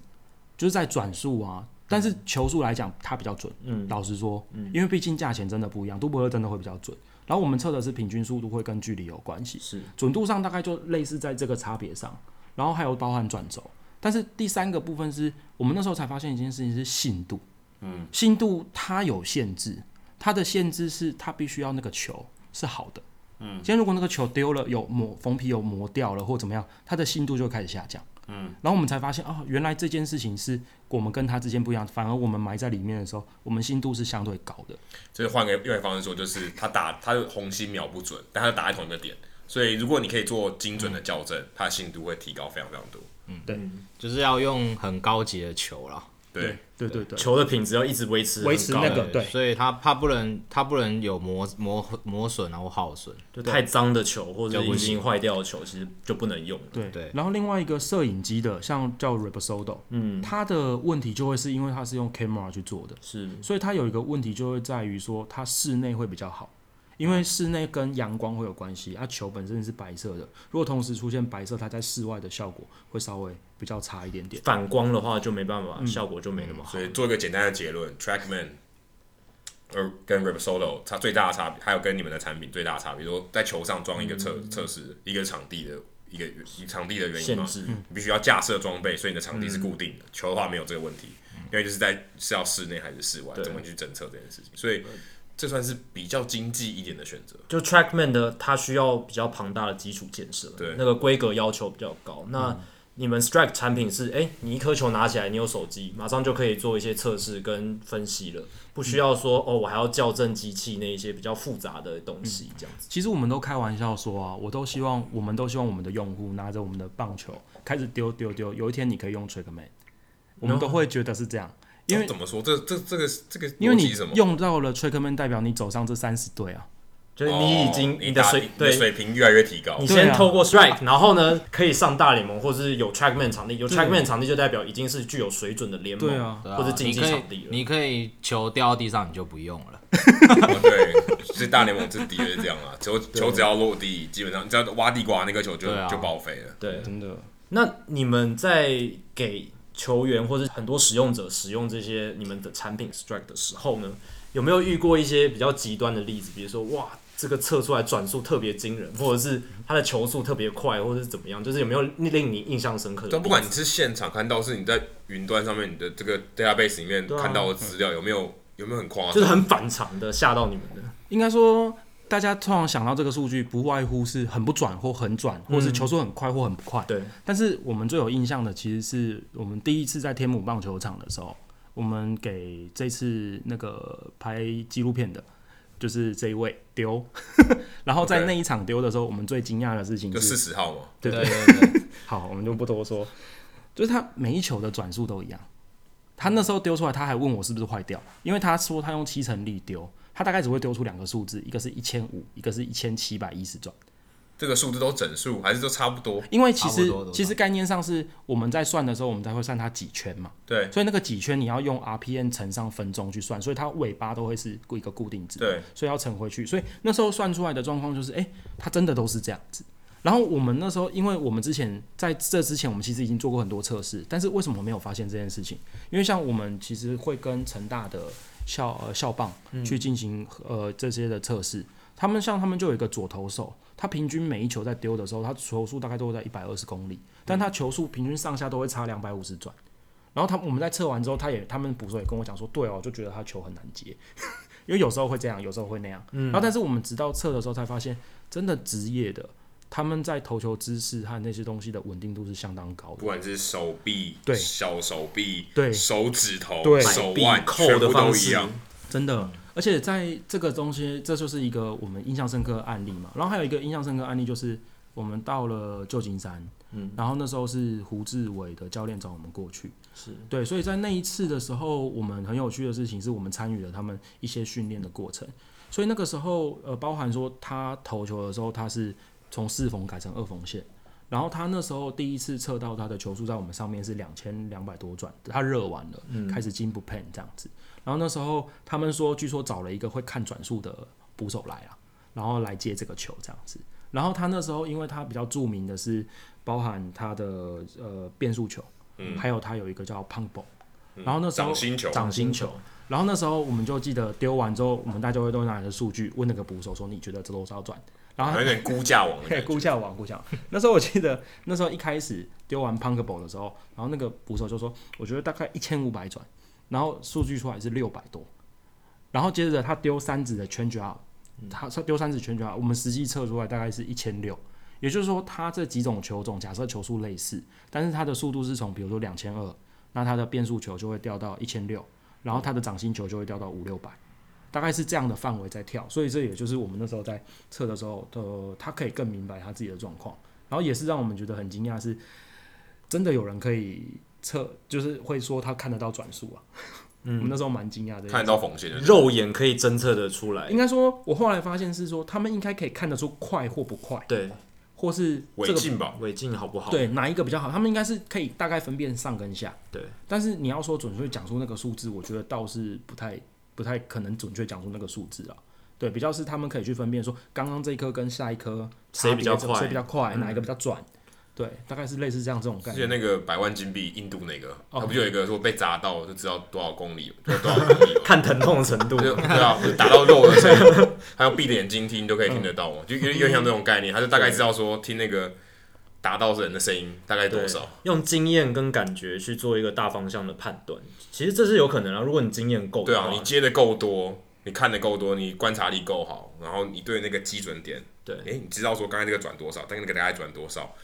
就是在转速啊，但是球速来讲，它比较准。嗯，老实说，嗯，因为毕竟价钱真的不一样，杜伯特真的会比较准。然后我们测的是平均速度会跟距离有关系，是准度上大概就类似在这个差别上，然后还有包含转轴。但是第三个部分是我们那时候才发现一件事情是信度，嗯，信度它有限制，它的限制是它必须要那个球是好的，嗯，今天如果那个球丢了有磨缝皮有磨掉了或怎么样，它的信度就开始下降，嗯，然后我们才发现哦，原来这件事情是我们跟他之间不一样，反而我们埋在里面的时候，我们信度是相对高的。所以换个另外方式说，就是他打他的红心瞄不准，但他打在同一个点，所以如果你可以做精准的校正，他的信度会提高非常非常多。嗯，对，就是要用很高级的球了。对，对，对，对，球的品质要一直维持维持那个，对，所以它它不能它不能有磨磨磨损然后耗损，就太脏的球或者已经坏掉的球，其实就不能用。对对。然后另外一个摄影机的，像叫 Reposodo，嗯，它的问题就会是因为它是用 camera 去做的，是，所以它有一个问题就会在于说，它室内会比较好。因为室内跟阳光会有关系，它、啊、球本身是白色的，如果同时出现白色，它在室外的效果会稍微比较差一点点。反光的话就没办法，嗯、效果就没那么好。所以做一个简单的结论，TrackMan，呃，跟 Reposodo 它最大的差别，还有跟你们的产品最大的差别，比如说在球上装一个测测试，一个场地的一个场地的原因嘛，你必须要架设装备，所以你的场地是固定的。嗯、球的话没有这个问题，因为就是在是要室内还是室外，怎么去侦测这件事情，所以。这算是比较经济一点的选择。就 TrackMan 的，它需要比较庞大的基础建设，对，那个规格要求比较高。那你们 Strike 产品是，哎，你一颗球拿起来，你有手机，马上就可以做一些测试跟分析了，不需要说哦，我还要校正机器那一些比较复杂的东西，这样子。其实我们都开玩笑说啊，我都希望，我们都希望我们的用户拿着我们的棒球开始丢丢丢，有一天你可以用 TrackMan，我们都会觉得是这样。因为怎么说，这这这个这个，因为你用到了 TrackMan，代表你走上这三十队啊，就是你已经你的水对。水平越来越提高。你先透过 Strike，然后呢可以上大联盟，或者是有 TrackMan 场地，有 TrackMan 场地就代表已经是具有水准的联盟，对啊，或者竞技场地了。你可以球掉到地上，你就不用了。对，是大联盟这底是这样啊，球球只要落地，基本上只要挖地瓜那个球就就报废了。对，真的。那你们在给球员或者很多使用者使用这些你们的产品 Strike 的时候呢，有没有遇过一些比较极端的例子？比如说，哇，这个测出来转速特别惊人，或者是他的球速特别快，或者是怎么样？就是有没有令你印象深刻的？但不管你是现场看到，是你在云端上面你的这个 database 里面看到的资料，有没有有没有很夸张？就是很反常的吓到你们的？应该说。大家通常想到这个数据，不外乎是很不转或很转，或是球速很快或很不快。对。但是我们最有印象的，其实是我们第一次在天母棒球场的时候，我们给这次那个拍纪录片的，就是这一位丢。然后在那一场丢的时候，我们最惊讶的事情是就四十号嘛。对对对对。好，我们就不多说。就是他每一球的转速都一样。他那时候丢出来，他还问我是不是坏掉，因为他说他用七成力丢。它大概只会丢出两个数字，一个是一千五，一个是一千七百一十转。这个数字都整数还是都差不多？因为其实其实概念上是我们在算的时候，我们才会算它几圈嘛。对。所以那个几圈你要用 RPM 乘上分钟去算，所以它尾巴都会是一个固定值。对。所以要乘回去，所以那时候算出来的状况就是，哎、欸，它真的都是这样子。然后我们那时候，因为我们之前在这之前，我们其实已经做过很多测试，但是为什么没有发现这件事情？因为像我们其实会跟成大的。校呃校棒去进行呃这些的测试，他们像他们就有一个左投手，他平均每一球在丢的时候，他球速大概都会在一百二十公里，但他球速平均上下都会差两百五十转。然后他我们在测完之后，他也他们捕手也跟我讲说，对哦，就觉得他球很难接，因为有时候会这样，有时候会那样。然后但是我们直到测的时候才发现，真的职业的。他们在投球姿势和那些东西的稳定度是相当高的，不管是手臂、对小手臂、对手指头、对手腕扣的方式，真的。而且在这个东西，这就是一个我们印象深刻的案例嘛。然后还有一个印象深刻的案例就是，我们到了旧金山，嗯，然后那时候是胡志伟的教练找我们过去，是对。所以在那一次的时候，我们很有趣的事情是我们参与了他们一些训练的过程。所以那个时候，呃，包含说他投球的时候，他是。从四缝改成二缝线，然后他那时候第一次测到他的球速在我们上面是两千两百多转，他热完了，嗯、开始进步 pen 这样子。然后那时候他们说，据说找了一个会看转速的捕手来啊，然后来接这个球这样子。然后他那时候，因为他比较著名的是包含他的呃变速球，嗯，还有他有一个叫 pump ball，然后那时候掌心球，掌心球，然后那时候我们就记得丢完之后，我们大家会都拿着数据问那个捕手说：“你觉得这多少转？”然后有点估价王的感觉，估价王，估价王。那时候我记得，那时候一开始丢完 Punkable 的时候，然后那个捕手就说：“我觉得大概一千五百转。”然后数据出来是六百多。然后接着他丢三指的 Change Up，他丢三指 Change Up，我们实际测出来大概是一千六。也就是说，他这几种球种，假设球速类似，但是它的速度是从比如说两千二，那它的变速球就会掉到一千六，然后它的掌心球就会掉到五六百。大概是这样的范围在跳，所以这也就是我们那时候在测的时候，呃，他可以更明白他自己的状况，然后也是让我们觉得很惊讶，是真的有人可以测，就是会说他看得到转速啊。嗯，我们那时候蛮惊讶的，看得到缝线，肉眼可以侦测得出来。应该说，我后来发现是说，他们应该可以看得出快或不快，对，或是这个尾劲吧，尾劲好不好？对，哪一个比较好？他们应该是可以大概分辨上跟下，对。但是你要说准确讲出那个数字，我觉得倒是不太。不太可能准确讲出那个数字啊，对，比较是他们可以去分辨说，刚刚这一颗跟下一颗谁比较快，谁比较快，嗯、哪一个比较转，对，大概是类似这样这种概念。之前那个百万金币，印度那个，他、哦、不就有一个说被砸到就知道多少公里，多少公里，看疼痛的程度，对啊，打到肉的时候，还有闭着眼睛听都可以听得到嘛，就有点像这种概念，他就大概知道说听那个。达到人的声音大概多少？用经验跟感觉去做一个大方向的判断，其实这是有可能啊。如果你经验够，对啊，你接的够多，你看的够多，你观察力够好，然后你对那个基准点，对，哎、欸，你知道说刚才这个转多少，但那个大概转多少，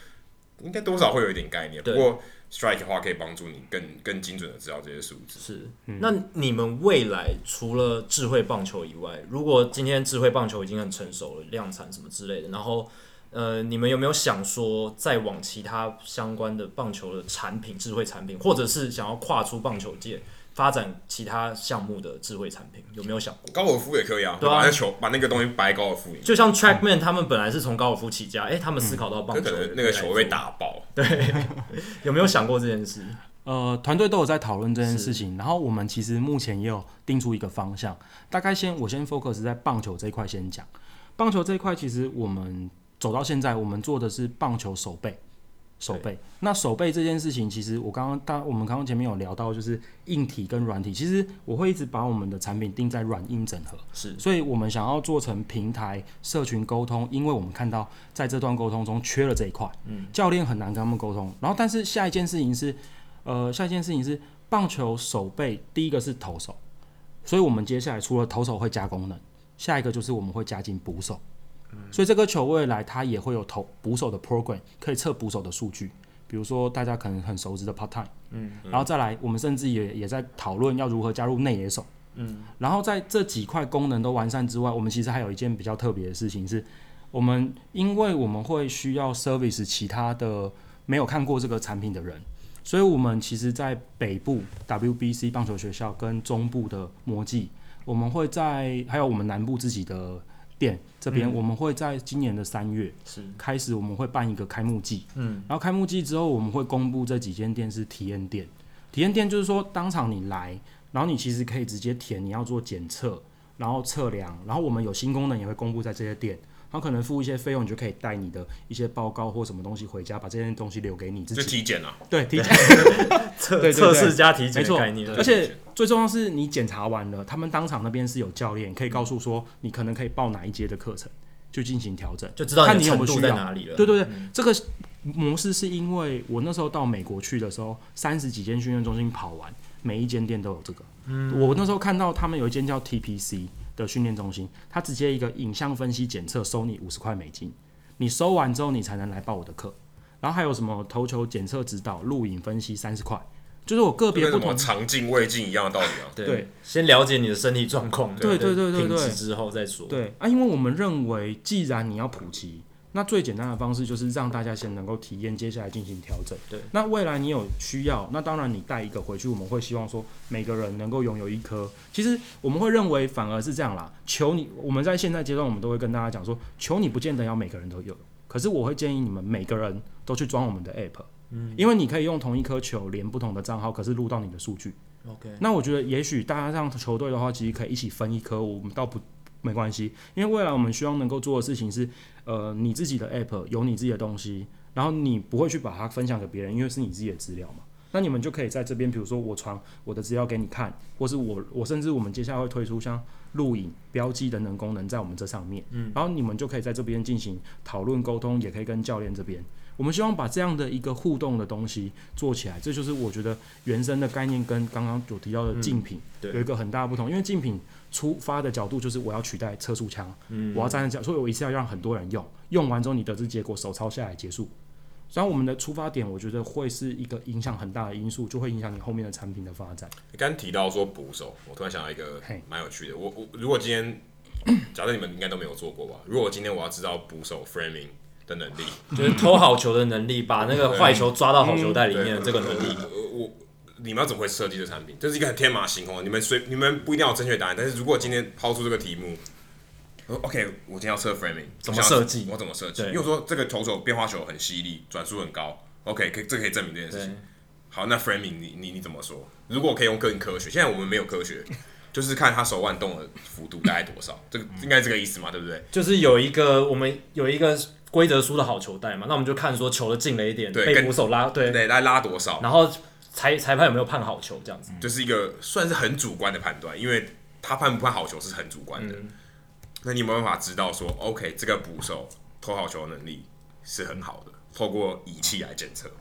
应该多少会有一点概念。不过 Strike 的话可以帮助你更更精准的知道这些数字。是、嗯，那你们未来除了智慧棒球以外，如果今天智慧棒球已经很成熟了，量产什么之类的，然后。呃，你们有没有想说再往其他相关的棒球的产品、智慧产品，或者是想要跨出棒球界发展其他项目的智慧产品？有没有想过？高尔夫也可以啊，对啊，把那球把那个东西摆高尔夫。就像 Trackman 他们本来是从高尔夫起家，哎、他们思考到棒球，可能那个球会被打爆。对，有没有想过这件事？呃，团队都有在讨论这件事情，然后我们其实目前也有定出一个方向，大概先我先 focus 在棒球这一块先讲。棒球这一块其实我们。走到现在，我们做的是棒球手背。手背。那手背这件事情，其实我刚刚大我们刚刚前面有聊到，就是硬体跟软体。其实我会一直把我们的产品定在软硬整合，是。所以我们想要做成平台社群沟通，因为我们看到在这段沟通中缺了这一块，嗯，教练很难跟他们沟通。然后，但是下一件事情是，呃，下一件事情是棒球手背，第一个是投手，所以我们接下来除了投手会加功能，下一个就是我们会加进捕手。所以这个球未来它也会有投捕手的 program，可以测捕手的数据，比如说大家可能很熟知的 part time，嗯，然后再来，我们甚至也也在讨论要如何加入内野手，嗯，然后在这几块功能都完善之外，我们其实还有一件比较特别的事情是，我们因为我们会需要 service 其他的没有看过这个产品的人，所以我们其实在北部 WBC 棒球学校跟中部的魔技，我们会在还有我们南部自己的。店这边我们会在今年的三月是开始，我们会办一个开幕季，嗯，然后开幕季之后，我们会公布这几间店是体验店。体验店就是说，当场你来，然后你其实可以直接填你要做检测，然后测量，然后我们有新功能也会公布在这些店。然后可能付一些费用，你就可以带你的一些报告或什么东西回家，把这些东西留给你自己。就体检啊？对，体检 测 测试加体检没错。而且最重要是你检查完了，他们当场那边是有教练可以告诉说，你可能可以报哪一节的课程，就进行调整，就知道看你有没有需要在哪里了。对对对，嗯、这个模式是因为我那时候到美国去的时候，三十几间训练中心跑完，每一间店都有这个。嗯，我那时候看到他们有一间叫 TPC。的训练中心，他直接一个影像分析检测收你五十块美金，你收完之后你才能来报我的课，然后还有什么投球检测指导、录影分析三十块，就是我个别不同长镜、胃镜一样的道理啊。对，对先了解你的身体状况，对对对对对，之后再说。对啊，因为我们认为，既然你要普及。那最简单的方式就是让大家先能够体验，接下来进行调整。对，那未来你有需要，那当然你带一个回去，我们会希望说每个人能够拥有一颗。其实我们会认为反而是这样啦，求你我们在现在阶段，我们都会跟大家讲说，求你不见得要每个人都有，可是我会建议你们每个人都去装我们的 app，嗯，因为你可以用同一颗球连不同的账号，可是录到你的数据。OK，那我觉得也许大家让球队的话，其实可以一起分一颗，我们倒不。没关系，因为未来我们希望能够做的事情是，呃，你自己的 app 有你自己的东西，然后你不会去把它分享给别人，因为是你自己的资料嘛。那你们就可以在这边，比如说我传我的资料给你看，或是我我甚至我们接下来会推出像录影、标记等等功能在我们这上面，嗯，然后你们就可以在这边进行讨论沟通，也可以跟教练这边。我们希望把这样的一个互动的东西做起来，这就是我觉得原生的概念跟刚刚所提到的竞品有一个很大的不同。因为竞品出发的角度就是我要取代测速枪，嗯我要站在这，所以我一次要让很多人用，用完之后你得知结果，手抄下来结束。所以我们的出发点，我觉得会是一个影响很大的因素，就会影响你后面的产品的发展。你刚提到说捕手，我突然想到一个蛮有趣的。我我如果今天，假设你们应该都没有做过吧？如果今天我要知道捕手 framing。的能力，就是偷好球的能力，把那个坏球抓到好球袋里面的这个能力。我，你们要怎么会设计这产品？这是一个很天马行空的。你们随你们不一定要有正确答案，但是如果今天抛出这个题目，OK，我今天要测 framing，怎么设计？我怎么设计？因为我说这个投手变化球很犀利，转速很高，OK，可以这可以证明这件事情。好，那 framing 你你你怎么说？如果可以用更科学，现在我们没有科学，就是看他手腕动的幅度大概多少，这个应该是这个意思嘛？对不对？就是有一个我们有一个。规则书的好球带嘛，那我们就看说球的进了一点，被捕手拉，对对，来拉多少，然后裁裁判有没有判好球这样子，就是一个算是很主观的判断，因为他判不判好球是很主观的。嗯、那你有没有办法知道说，OK，这个捕手投好球的能力是很好的，透过仪器来检测？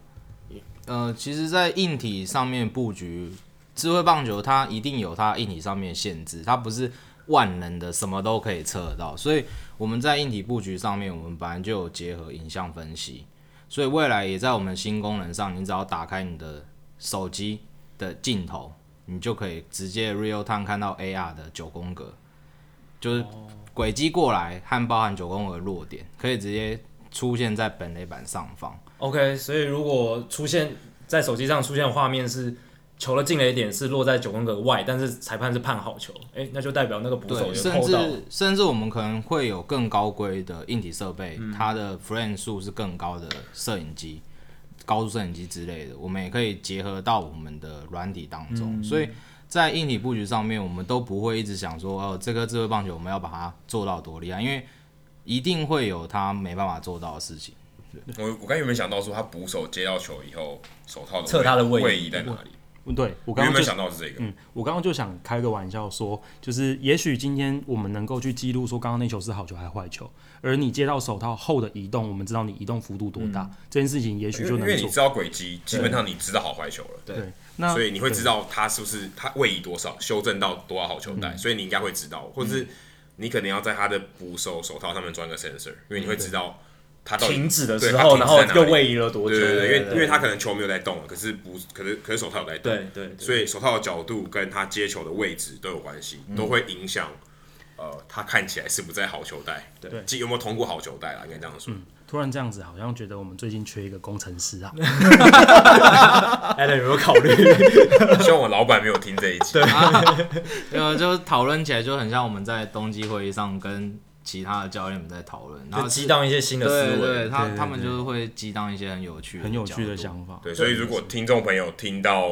呃，其实，在硬体上面布局，智慧棒球它一定有它硬体上面的限制，它不是万能的，什么都可以测得到，所以。我们在硬体布局上面，我们本来就有结合影像分析，所以未来也在我们新功能上，你只要打开你的手机的镜头，你就可以直接 real time 看到 AR 的九宫格，就是轨迹过来和包含九宫格的落点，可以直接出现在本垒板上方。OK，所以如果出现在手机上出现的画面是。球的进垒点是落在九宫格外，但是裁判是判好球，哎、欸，那就代表那个捕手甚至甚至我们可能会有更高规的硬体设备，嗯、它的 frame 数是更高的摄影机、高速摄影机之类的，我们也可以结合到我们的软体当中。嗯、所以在硬体布局上面，我们都不会一直想说，哦，这颗智慧棒球我们要把它做到多厉害，因为一定会有它没办法做到的事情。我我刚有没有想到说，他捕手接到球以后，手套测他的位移在哪里？对，我刚刚没有想到是这个。嗯，我刚刚就想开个玩笑说，就是也许今天我们能够去记录说，刚刚那球是好球还是坏球，而你接到手套后的移动，我们知道你移动幅度多大，嗯、这件事情也许就能。因为你知道轨迹，基本上你知道好坏球了。对，那所以你会知道它是不是它位移多少，修正到多少好球带，嗯、所以你应该会知道，或者是你可能要在他的捕手手套上面装个 sensor，因为你会知道。他停止的时候，然后又位移了多久？对对对，因为因为他可能球没有在动了，可是不，可是可是手套有在动，对对，所以手套的角度跟他接球的位置都有关系，都会影响呃，他看起来是不是在好球带，对，有没有通过好球带啊？应该这样说。突然这样子，好像觉得我们最近缺一个工程师啊。哎，有没有考虑？希望我老板没有听这一集。对，呃，就讨论起来就很像我们在冬季会议上跟。其他的教练们在讨论，然后激荡一些新的思维，对，对他他们就是会激荡一些很有趣、很有趣的想法。对，所以如果听众朋友听到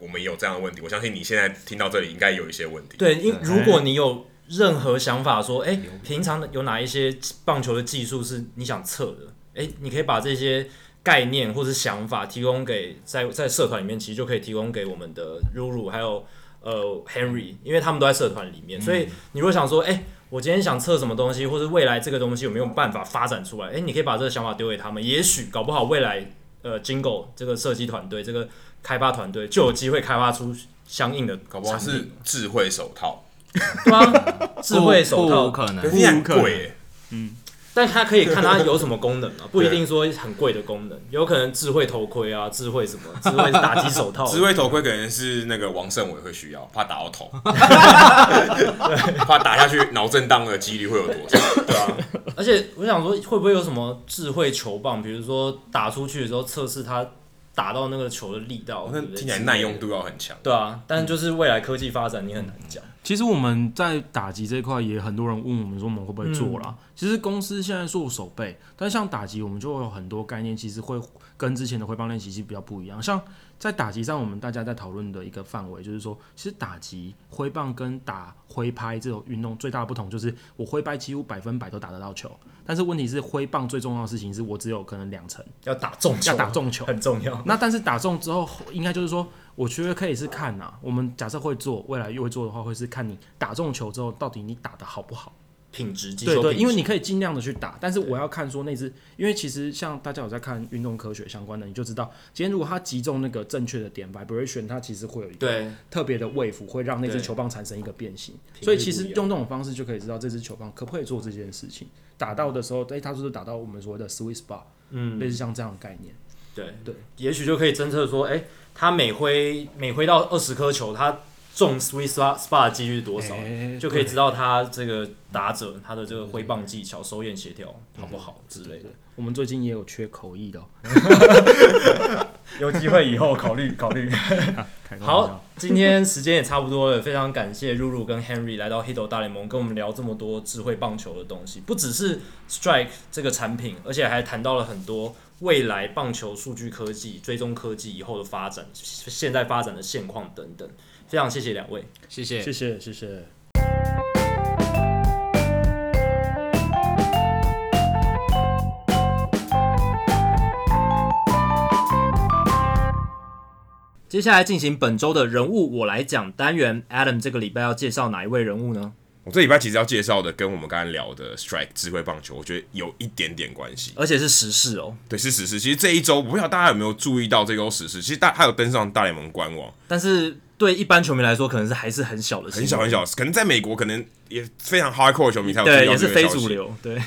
我们有这样的问题，我相信你现在听到这里应该有一些问题。对，因如果你有任何想法，说，哎、欸，平常有哪一些棒球的技术是你想测的？哎、欸，你可以把这些概念或是想法提供给在在社团里面，其实就可以提供给我们的 Ruru 还有呃 Henry，因为他们都在社团里面。所以你如果想说，哎、欸。我今天想测什么东西，或是未来这个东西有没有办法发展出来？诶、欸，你可以把这个想法丢给他们，也许搞不好未来，呃，Jingle 这个设计团队、这个开发团队就有机会开发出相应的，搞不好是智慧手套，对啊，智慧手套。可能，可是很贵，嗯。但它可以看它有什么功能啊，不一定说很贵的功能，有可能智慧头盔啊，智慧什么，智慧打击手套。智慧头盔可能是那个王胜伟会需要，怕打到头，怕打下去脑震荡的几率会有多少？对啊。而且我想说，会不会有什么智慧球棒，比如说打出去的时候测试它打到那个球的力道，那听起来耐用度要很强。对啊，但就是未来科技发展，你很难讲。其实我们在打击这一块也很多人问我们说，我们会不会做啦？嗯、其实公司现在做手背，但像打击我们就会有很多概念，其实会跟之前的挥棒练习其实比较不一样。像在打击上，我们大家在讨论的一个范围，就是说，其实打击挥棒跟打挥拍这种运动最大的不同，就是我挥拍几乎百分百都打得到球，但是问题是挥棒最重要的事情是我只有可能两成要打中球，要打中球很重要。那但是打中之后，应该就是说，我觉得可以是看呐、啊，我们假设会做，未来又会做的话，会是看你打中球之后，到底你打得好不好。品质，对对，因为你可以尽量的去打，但是我要看说那只，因为其实像大家有在看运动科学相关的，你就知道，今天如果它击中那个正确的点，vibration，它其实会有一个特别的 wave，会让那只球棒产生一个变形，所以其实用这种方式就可以知道这只球棒可不可以做这件事情。打到的时候，哎，它就是打到我们所谓的 sweet spot，嗯，类似像这样的概念。对对，也许就可以侦测说，哎，它每挥每挥到二十颗球，它。中 sweet spot 的几率是多少，欸，就可以知道他这个打者他的这个挥棒技巧、手眼协调好不好之类的。我们最近也有缺口译的，有机会以后考虑考虑。好，今天时间也差不多了，非常感谢露露跟 Henry 来到 Hito 大联盟，跟我们聊这么多智慧棒球的东西，不只是 Strike 这个产品，而且还谈到了很多未来棒球数据科技、追踪科技以后的发展、现在发展的现况等等。非常谢谢两位，谢谢，谢谢，谢谢。接下来进行本周的人物我来讲单元，Adam 这个礼拜要介绍哪一位人物呢？我这礼拜其实要介绍的跟我们刚才聊的 Strike 智慧棒球，我觉得有一点点关系，而且是时事哦。对，是时事。其实这一周，我不知道大家有没有注意到这个时事，其实大他有登上大联盟官网，但是。对一般球迷来说，可能是还是很小的，很小很小，可能在美国可能也非常 hardcore 的球迷才有对，也是非主流。对，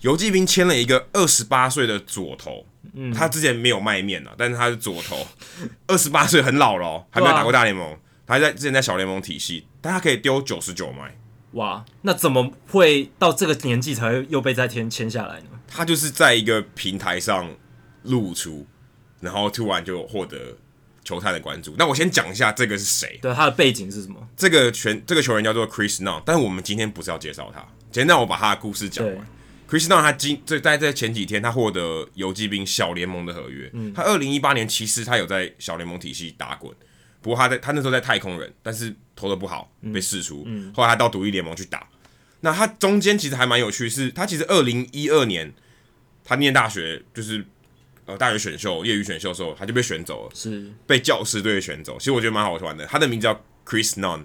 游击兵签了一个二十八岁的左投，嗯，他之前没有卖面啊，但是他是左投，二十八岁很老了哦，还没有打过大联盟，他还在之前在小联盟体系，但他可以丢九十九迈。哇，那怎么会到这个年纪才会又被再签签下来呢？他就是在一个平台上露出，然后突然就获得。球探的关注，那我先讲一下这个是谁？对，他的背景是什么？这个全这个球员叫做 Chris Nunn，但是我们今天不是要介绍他，今天让我把他的故事讲完。Chris Nunn 他今这在在前几天他获得游击兵小联盟的合约，嗯，他二零一八年其实他有在小联盟体系打滚，不过他在他那时候在太空人，但是投的不好，被释出，嗯，嗯，后来他到独立联盟去打。那他中间其实还蛮有趣是，是他其实二零一二年他念大学就是。大学选秀、业余选秀的时候，他就被选走了，是被教师队选走。其实我觉得蛮好玩的。他的名字叫 Chris Nunn，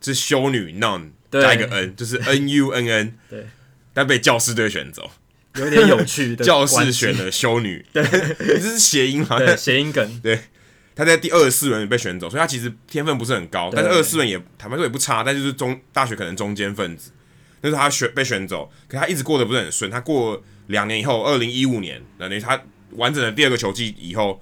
是修女 Nun 加一个 N，就是 N U N N。对，但被教师队选走，有点有趣。教室选了修女，对，这是谐音嘛？谐音梗。对，他在第二十四轮被选走，所以他其实天分不是很高，但是二十四轮也坦白说也不差，但就是中大学可能中间分子。那时候他选被选走，可是他一直过得不是很顺。他过两年以后，二零一五年，等于他。完整的第二个球季以后，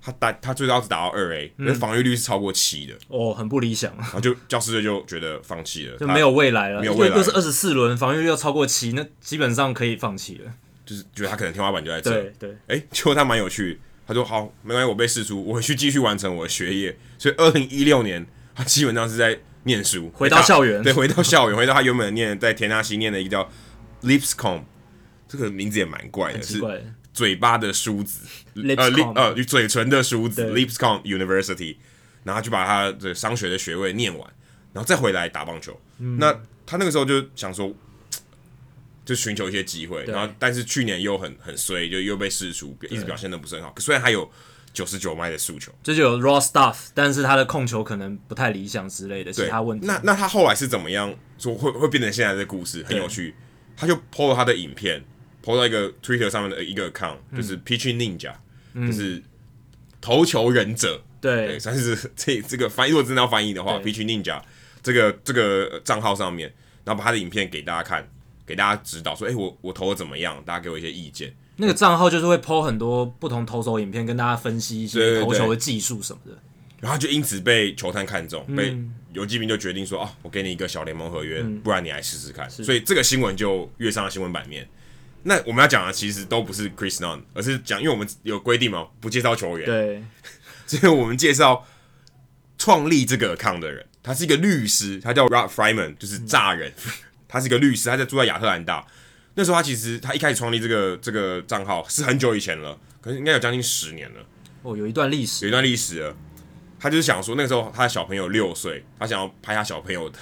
他打他最高只打到二 A，那防御率是超过七的哦，很不理想。然后就教师队就觉得放弃了，就没有未来了。没有未来，又是二十四轮，防御率又超过七，那基本上可以放弃了。就是觉得他可能天花板就在这。对对，哎、欸，结果他蛮有趣，他说好，没关系，我被释出，我回去继续完成我的学业。所以二零一六年，他基本上是在念书，回到校园，对，回到校园，回到他原本念在田纳西念的一个叫 Lipscomb，这个名字也蛮怪的，奇怪的。嘴巴的梳子呃呃，嘴唇的梳子，Lipscomb University，然后就把他的商学的学位念完，然后再回来打棒球。嗯、那他那个时候就想说，就寻求一些机会，然后但是去年又很很衰，就又被释出，一直表现的不是很好。虽然他有九十九迈的诉求，这，就有 raw stuff，但是他的控球可能不太理想之类的其他问题。那那他后来是怎么样说会会变成现在的故事？很有趣，他就 po 了他的影片。抛到一个 Twitter 上面的一个 account，就是 Pitching Ninja，、就是投球忍者。对，算是这这个翻译，如果真的要翻译的话，Pitching Ninja 这个这个账号上面，然后把他的影片给大家看，给大家指导说，哎、我我投的怎么样？大家给我一些意见。那个账号就是会 po 很多不同投手影片，跟大家分析一些投球的技术什么的。然后就因此被球探看中，被游击兵就决定说，哦，我给你一个小联盟合约，不然你来试试看。所以这个新闻就跃上了新闻版面。那我们要讲的其实都不是 Chris Nunn，而是讲，因为我们有规定嘛，不介绍球员。对，所以我们介绍创立这个 account 的人，他是一个律师，他叫 Rob Fryman，就是炸人。嗯、他是一个律师，他在住在亚特兰大。那时候他其实他一开始创立这个这个账号是很久以前了，可是应该有将近十年了。哦，有一段历史，有一段历史了。他就是想说，那个时候他的小朋友六岁，他想要拍他小朋友的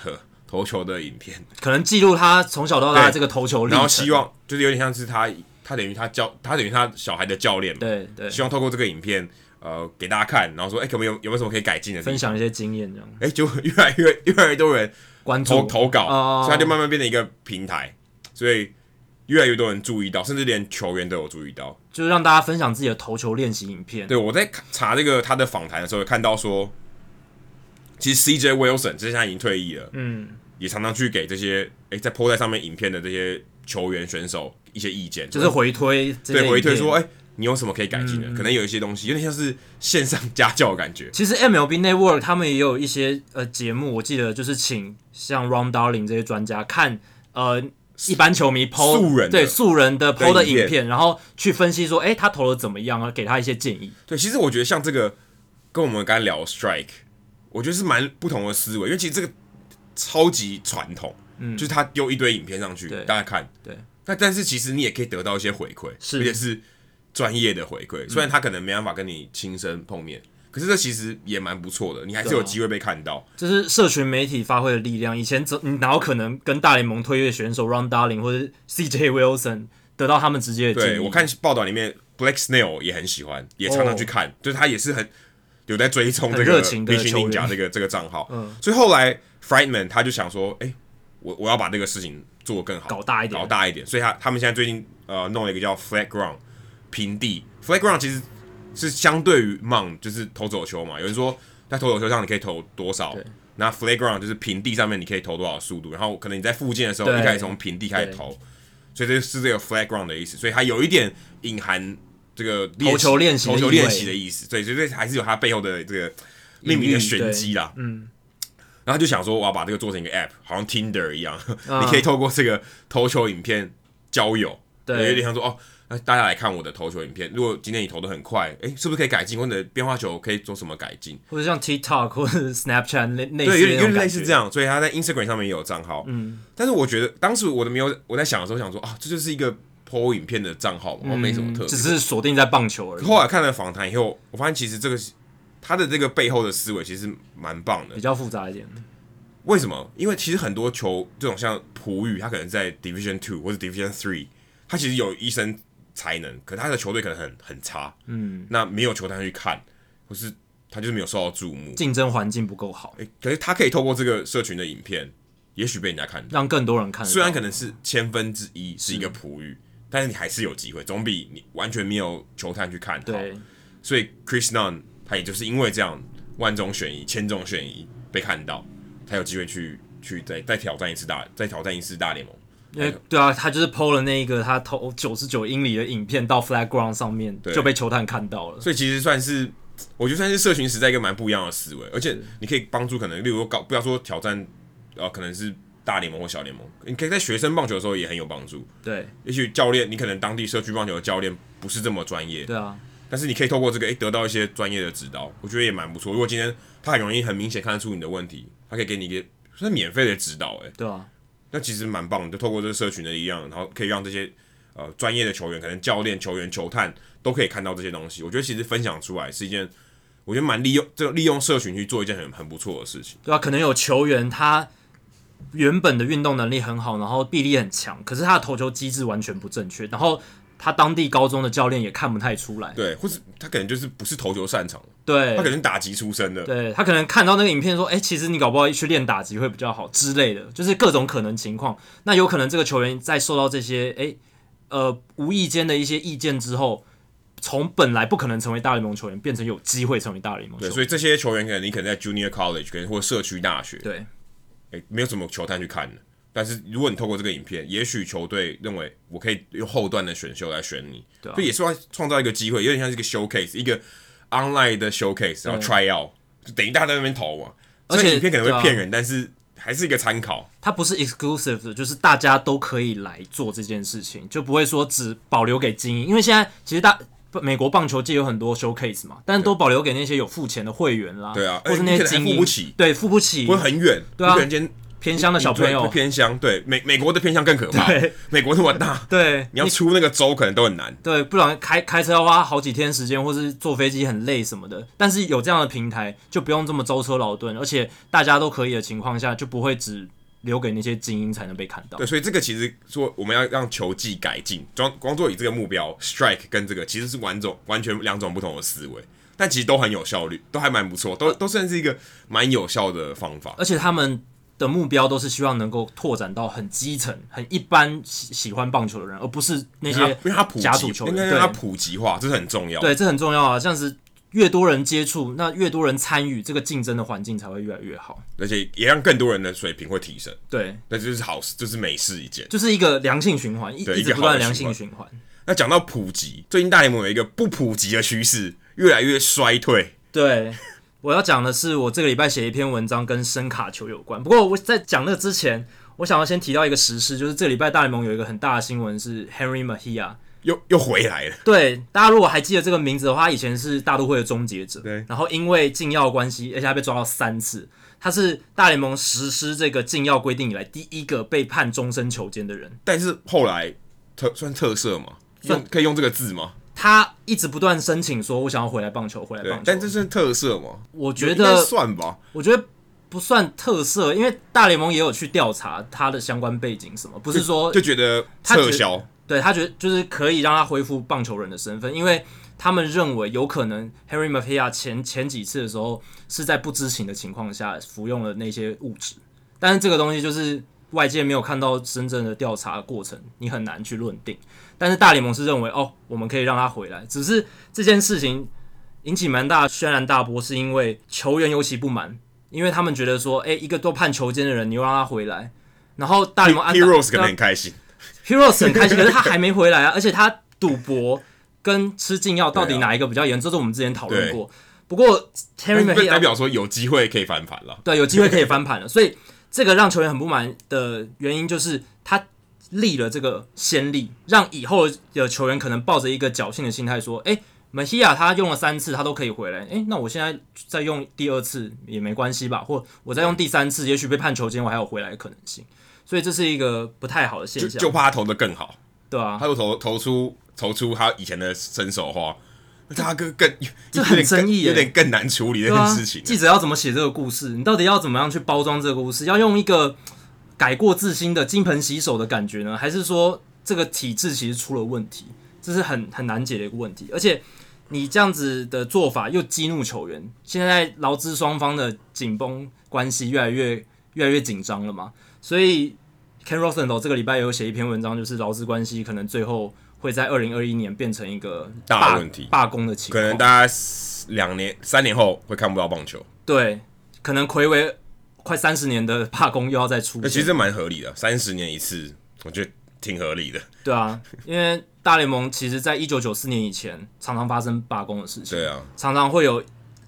投球的影片，可能记录他从小到大这个投球历程，然后希望就是有点像是他，他等于他教，他等于他小孩的教练嘛，对对，希望透过这个影片，呃，给大家看，然后说，哎、欸，可不可以有有没有什么可以改进的，分享一些经验这样，哎、欸，就 越来越越来越多人关注。投投稿，哦、所以他就慢慢变成一个平台，所以越来越多人注意到，甚至连球员都有注意到，就是让大家分享自己的投球练习影片。对，我在查这个他的访谈的时候，看到说。其实 CJ Wilson 这现在已经退役了，嗯，也常常去给这些哎在 po 在上面影片的这些球员选手一些意见，就是回推，对，回推说，哎，你有什么可以改进的？嗯、可能有一些东西有点像是线上家教的感觉。其实 MLB Network 他们也有一些呃节目，我记得就是请像 Ron Darling 这些专家看呃一般球迷 po 素人对素人的 po 的影片，影片然后去分析说，哎，他投的怎么样啊？给他一些建议。对，其实我觉得像这个跟我们刚才聊 Strike。我觉得是蛮不同的思维，因为其实这个超级传统，嗯，就是他丢一堆影片上去，大家看，对。那但是其实你也可以得到一些回馈，是，而且是专业的回馈。虽然他可能没办法跟你亲身碰面，嗯、可是这其实也蛮不错的，你还是有机会被看到。这是社群媒体发挥的力量。以前怎你哪有可能跟大联盟退役选手 Ron Darling 或者 CJ Wilson 得到他们直接的？对，我看报道里面 Black Snail 也很喜欢，也常常去看，哦、就是他也是很。有在追踪这个热情的球员这个这个账号，嗯，所以后来 Friedman 他就想说，哎、欸，我我要把这个事情做得更好，搞大一点，搞大一点。所以他他们现在最近呃弄了一个叫 Flat Ground 平地，Flat Ground 其实是相对于 Mound 就是投走球嘛。有人说在投走球上你可以投多少，那 Flat Ground 就是平地上面你可以投多少速度，然后可能你在附近的时候，一开始从平地开始投，所以这是这个 Flat Ground 的意思。所以它有一点隐含。这个投球练习、投球练习的意思，对，所以还是有它背后的这个命名的玄机啦。嗯，然后就想说，我要把这个做成一个 App，好像 Tinder 一样，啊、你可以透过这个投球影片交友，对，有点像说哦，那大家来看我的投球影片。如果今天你投的很快，哎，是不是可以改进？或者变化球可以做什么改进？或者像 TikTok 或者 Snapchat 那那对，有点有点类似这样。所以他在 Instagram 上面也有账号。嗯，但是我觉得当时我都没有，我在想的时候想说啊，这就是一个。Po 影片的账号，然后没什么特别、嗯，只是锁定在棒球而已。后来看了访谈以后，我发现其实这个他的这个背后的思维其实蛮棒的，比较复杂一点。为什么？因为其实很多球这种像璞玉，他可能在 Division Two 或者 Division Three，他其实有一身才能，可他的球队可能很很差，嗯，那没有球探去看，或是他就是没有受到注目，竞争环境不够好。诶，可是他可以透过这个社群的影片，也许被人家看到，让更多人看。虽然可能是千分之一是一个璞玉。但是你还是有机会，总比你完全没有球探去看好。对，所以 Chris Nunn 他也就是因为这样万中选一、千中选一被看到，才有机会去去再再挑战一次大再挑战一次大联盟。因为对啊，他就是 PO 了那一个他投九十九英里的影片到 Flag Ground 上面就被球探看到了。所以其实算是我觉得算是社群时代一个蛮不一样的思维，而且你可以帮助可能例如高不要说挑战呃可能是。大联盟或小联盟，你可以在学生棒球的时候也很有帮助。对，也许教练，你可能当地社区棒球的教练不是这么专业。对啊，但是你可以透过这个，诶、欸，得到一些专业的指导，我觉得也蛮不错。如果今天他很容易、很明显看得出你的问题，他可以给你一个算是免费的指导，诶，对啊，那其实蛮棒的。就透过这个社群的力量，然后可以让这些呃专业的球员，可能教练、球员、球探都可以看到这些东西。我觉得其实分享出来是一件，我觉得蛮利用这个利用社群去做一件很很不错的事情。对啊，可能有球员他。原本的运动能力很好，然后臂力很强，可是他的投球机制完全不正确，然后他当地高中的教练也看不太出来。对，或是他可能就是不是投球擅长，对，他可能打击出身的，对，他可能看到那个影片说，哎，其实你搞不好去练打击会比较好之类的，就是各种可能情况。那有可能这个球员在受到这些，哎，呃，无意间的一些意见之后，从本来不可能成为大联盟球员，变成有机会成为大联盟球员。对，所以这些球员可能你可能在 Junior College，可能或社区大学，对。诶，没有什么球探去看的，但是如果你透过这个影片，也许球队认为我可以用后段的选秀来选你，对、啊，所以也是要创造一个机会，有点像是一个 showcase，一个 online 的 showcase，然后 try out，就等于大家在那边投嘛。而且影片可能会骗人，啊、但是还是一个参考。它不是 exclusive 的，就是大家都可以来做这件事情，就不会说只保留给精英，因为现在其实大。美国棒球界有很多 showcase 嘛，但都保留给那些有付钱的会员啦，对啊，或是那些精英付不起，对，付不起，会很远，对啊，突然间偏乡的小朋友，偏乡对美美国的偏乡更可怕，对。美国那么大，对，你要出那个州可能都很难，对，不然开开车要花好几天时间，或是坐飞机很累什么的。但是有这样的平台，就不用这么舟车劳顿，而且大家都可以的情况下，就不会只留给那些精英才能被看到。对，所以这个其实说我们要让球技改进，光光做以这个目标，strike 跟这个其实是完种完全两种不同的思维。但其实都很有效率，都还蛮不错，都都算是一个蛮有效的方法。而且他们的目标都是希望能够拓展到很基层、很一般喜喜欢棒球的人，而不是那些因为他普及，球员应该让他普及化，这是很重要。对，这很重要啊！这样子越多人接触，那越多人参与，这个竞争的环境才会越来越好，而且也让更多人的水平会提升。对，那就是好事，就是美事一件，就是一个良性循环，一一直不断良性循环。那讲到普及，最近大联盟有一个不普及的趋势，越来越衰退。对，我要讲的是，我这个礼拜写一篇文章跟声卡球有关。不过我在讲那个之前，我想要先提到一个实事，就是这个礼拜大联盟有一个很大的新闻是 Henry Mejia 又又回来了。对，大家如果还记得这个名字的话，他以前是大都会的终结者，对。然后因为禁药关系，而且他被抓到三次，他是大联盟实施这个禁药规定以来第一个被判终身囚监的人。但是后来特算特色吗？算可以用这个字吗？他一直不断申请说，我想要回来棒球，回来棒球。但这是特色吗？我觉得算吧。我觉得不算特色，因为大联盟也有去调查他的相关背景什么，不是说就，就觉得撤销。对，他觉得就是可以让他恢复棒球人的身份，因为他们认为有可能 Harry Mejia 前前几次的时候是在不知情的情况下服用了那些物质，但是这个东西就是外界没有看到真正的调查过程，你很难去论定。但是大联盟是认为哦，我们可以让他回来。只是这件事情引起蛮大轩然大波，是因为球员尤其不满，因为他们觉得说，哎，一个都判球监的人，你又让他回来，然后大联盟 Heroes 可能很开心，Heroes 很开心，可是他还没回来啊，而且他赌博跟吃禁药到底哪一个比较严重？这是我们之前讨论过。不过 Terry 代表说有机会可以翻盘了，对，有机会可以翻盘了。所以这个让球员很不满的原因就是他。立了这个先例，让以后的球员可能抱着一个侥幸的心态说：“诶，Mejia 他用了三次，他都可以回来，诶，那我现在再用第二次也没关系吧？或我再用第三次，也许被判囚监，我还有回来的可能性。所以这是一个不太好的现象。就，就怕他投的更好，对啊，他又投投出投出他以前的身手的话，那他更更这很争议，有点更难处理这件事情。记者要怎么写这个故事？你到底要怎么样去包装这个故事？要用一个。改过自新的金盆洗手的感觉呢？还是说这个体制其实出了问题？这是很很难解的一个问题。而且你这样子的做法又激怒球员，现在劳资双方的紧绷关系越来越越来越紧张了嘛？所以 Ken Rosenthal 这个礼拜也有写一篇文章，就是劳资关系可能最后会在二零二一年变成一个大问题，罢工的情况，可能大家两年、三年后会看不到棒球。对，可能魁违。快三十年的罢工又要再出现，其实蛮合理的，三十年一次，我觉得挺合理的。对啊，因为大联盟其实在一九九四年以前常常发生罢工的事情，对啊，常常会有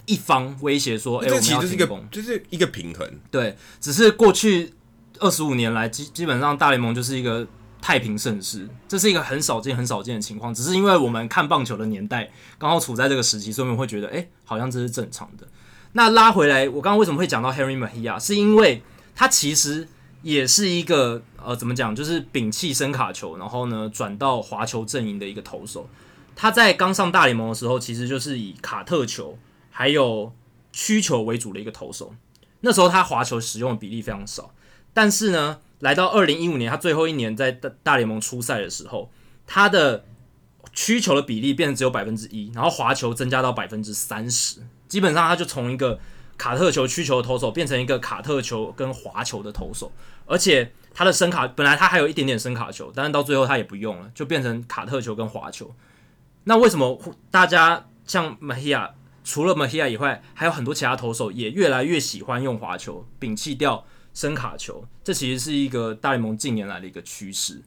一方威胁说：“哎、欸，我们要停工。”就是一个平衡。对，只是过去二十五年来，基基本上大联盟就是一个太平盛世，这是一个很少见、很少见的情况。只是因为我们看棒球的年代刚好处在这个时期，所以我们会觉得：“哎、好像这是正常的。”那拉回来，我刚刚为什么会讲到 Henry Mejia？是因为他其实也是一个呃，怎么讲，就是摒弃声卡球，然后呢转到滑球阵营的一个投手。他在刚上大联盟的时候，其实就是以卡特球还有曲球为主的一个投手。那时候他滑球使用的比例非常少，但是呢，来到二零一五年，他最后一年在大大联盟出赛的时候，他的曲球的比例变成只有百分之一，然后滑球增加到百分之三十。基本上他就从一个卡特球、曲球的投手变成一个卡特球跟滑球的投手，而且他的声卡本来他还有一点点声卡球，但是到最后他也不用了，就变成卡特球跟滑球。那为什么大家像 Mejia 除了 Mejia 以外，还有很多其他投手也越来越喜欢用滑球，摒弃掉声卡球？这其实是一个大联盟近年来的一个趋势。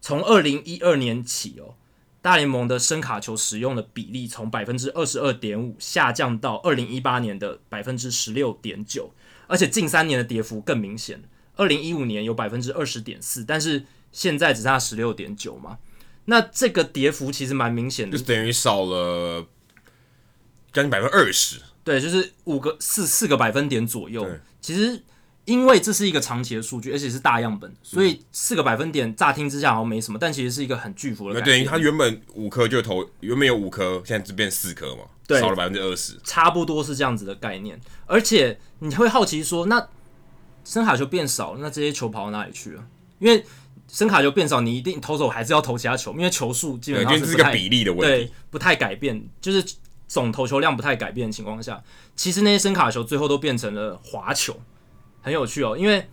从二零一二年起哦。大联盟的声卡球使用的比例从百分之二十二点五下降到二零一八年的百分之十六点九，而且近三年的跌幅更明显。二零一五年有百分之二十点四，但是现在只剩下十六点九嘛。那这个跌幅其实蛮明显的，就等于少了将近百分之二十。对，就是五个四四个百分点左右。其实因为这是一个长期的数据，而且是大样本，所以四个百分点乍听之下好像没什么，但其实是一个很巨幅的改变。对，它原本五颗就投，原本有五颗，现在只变四颗嘛，少了百分之二十，差不多是这样子的概念。而且你会好奇说，那声卡球变少了，那这些球跑到哪里去了？因为声卡球变少，你一定投手还是要投其他球，因为球数基本上是，是个比例的问题，对，不太改变，就是总投球量不太改变的情况下，其实那些声卡球最后都变成了滑球。很有趣哦，因为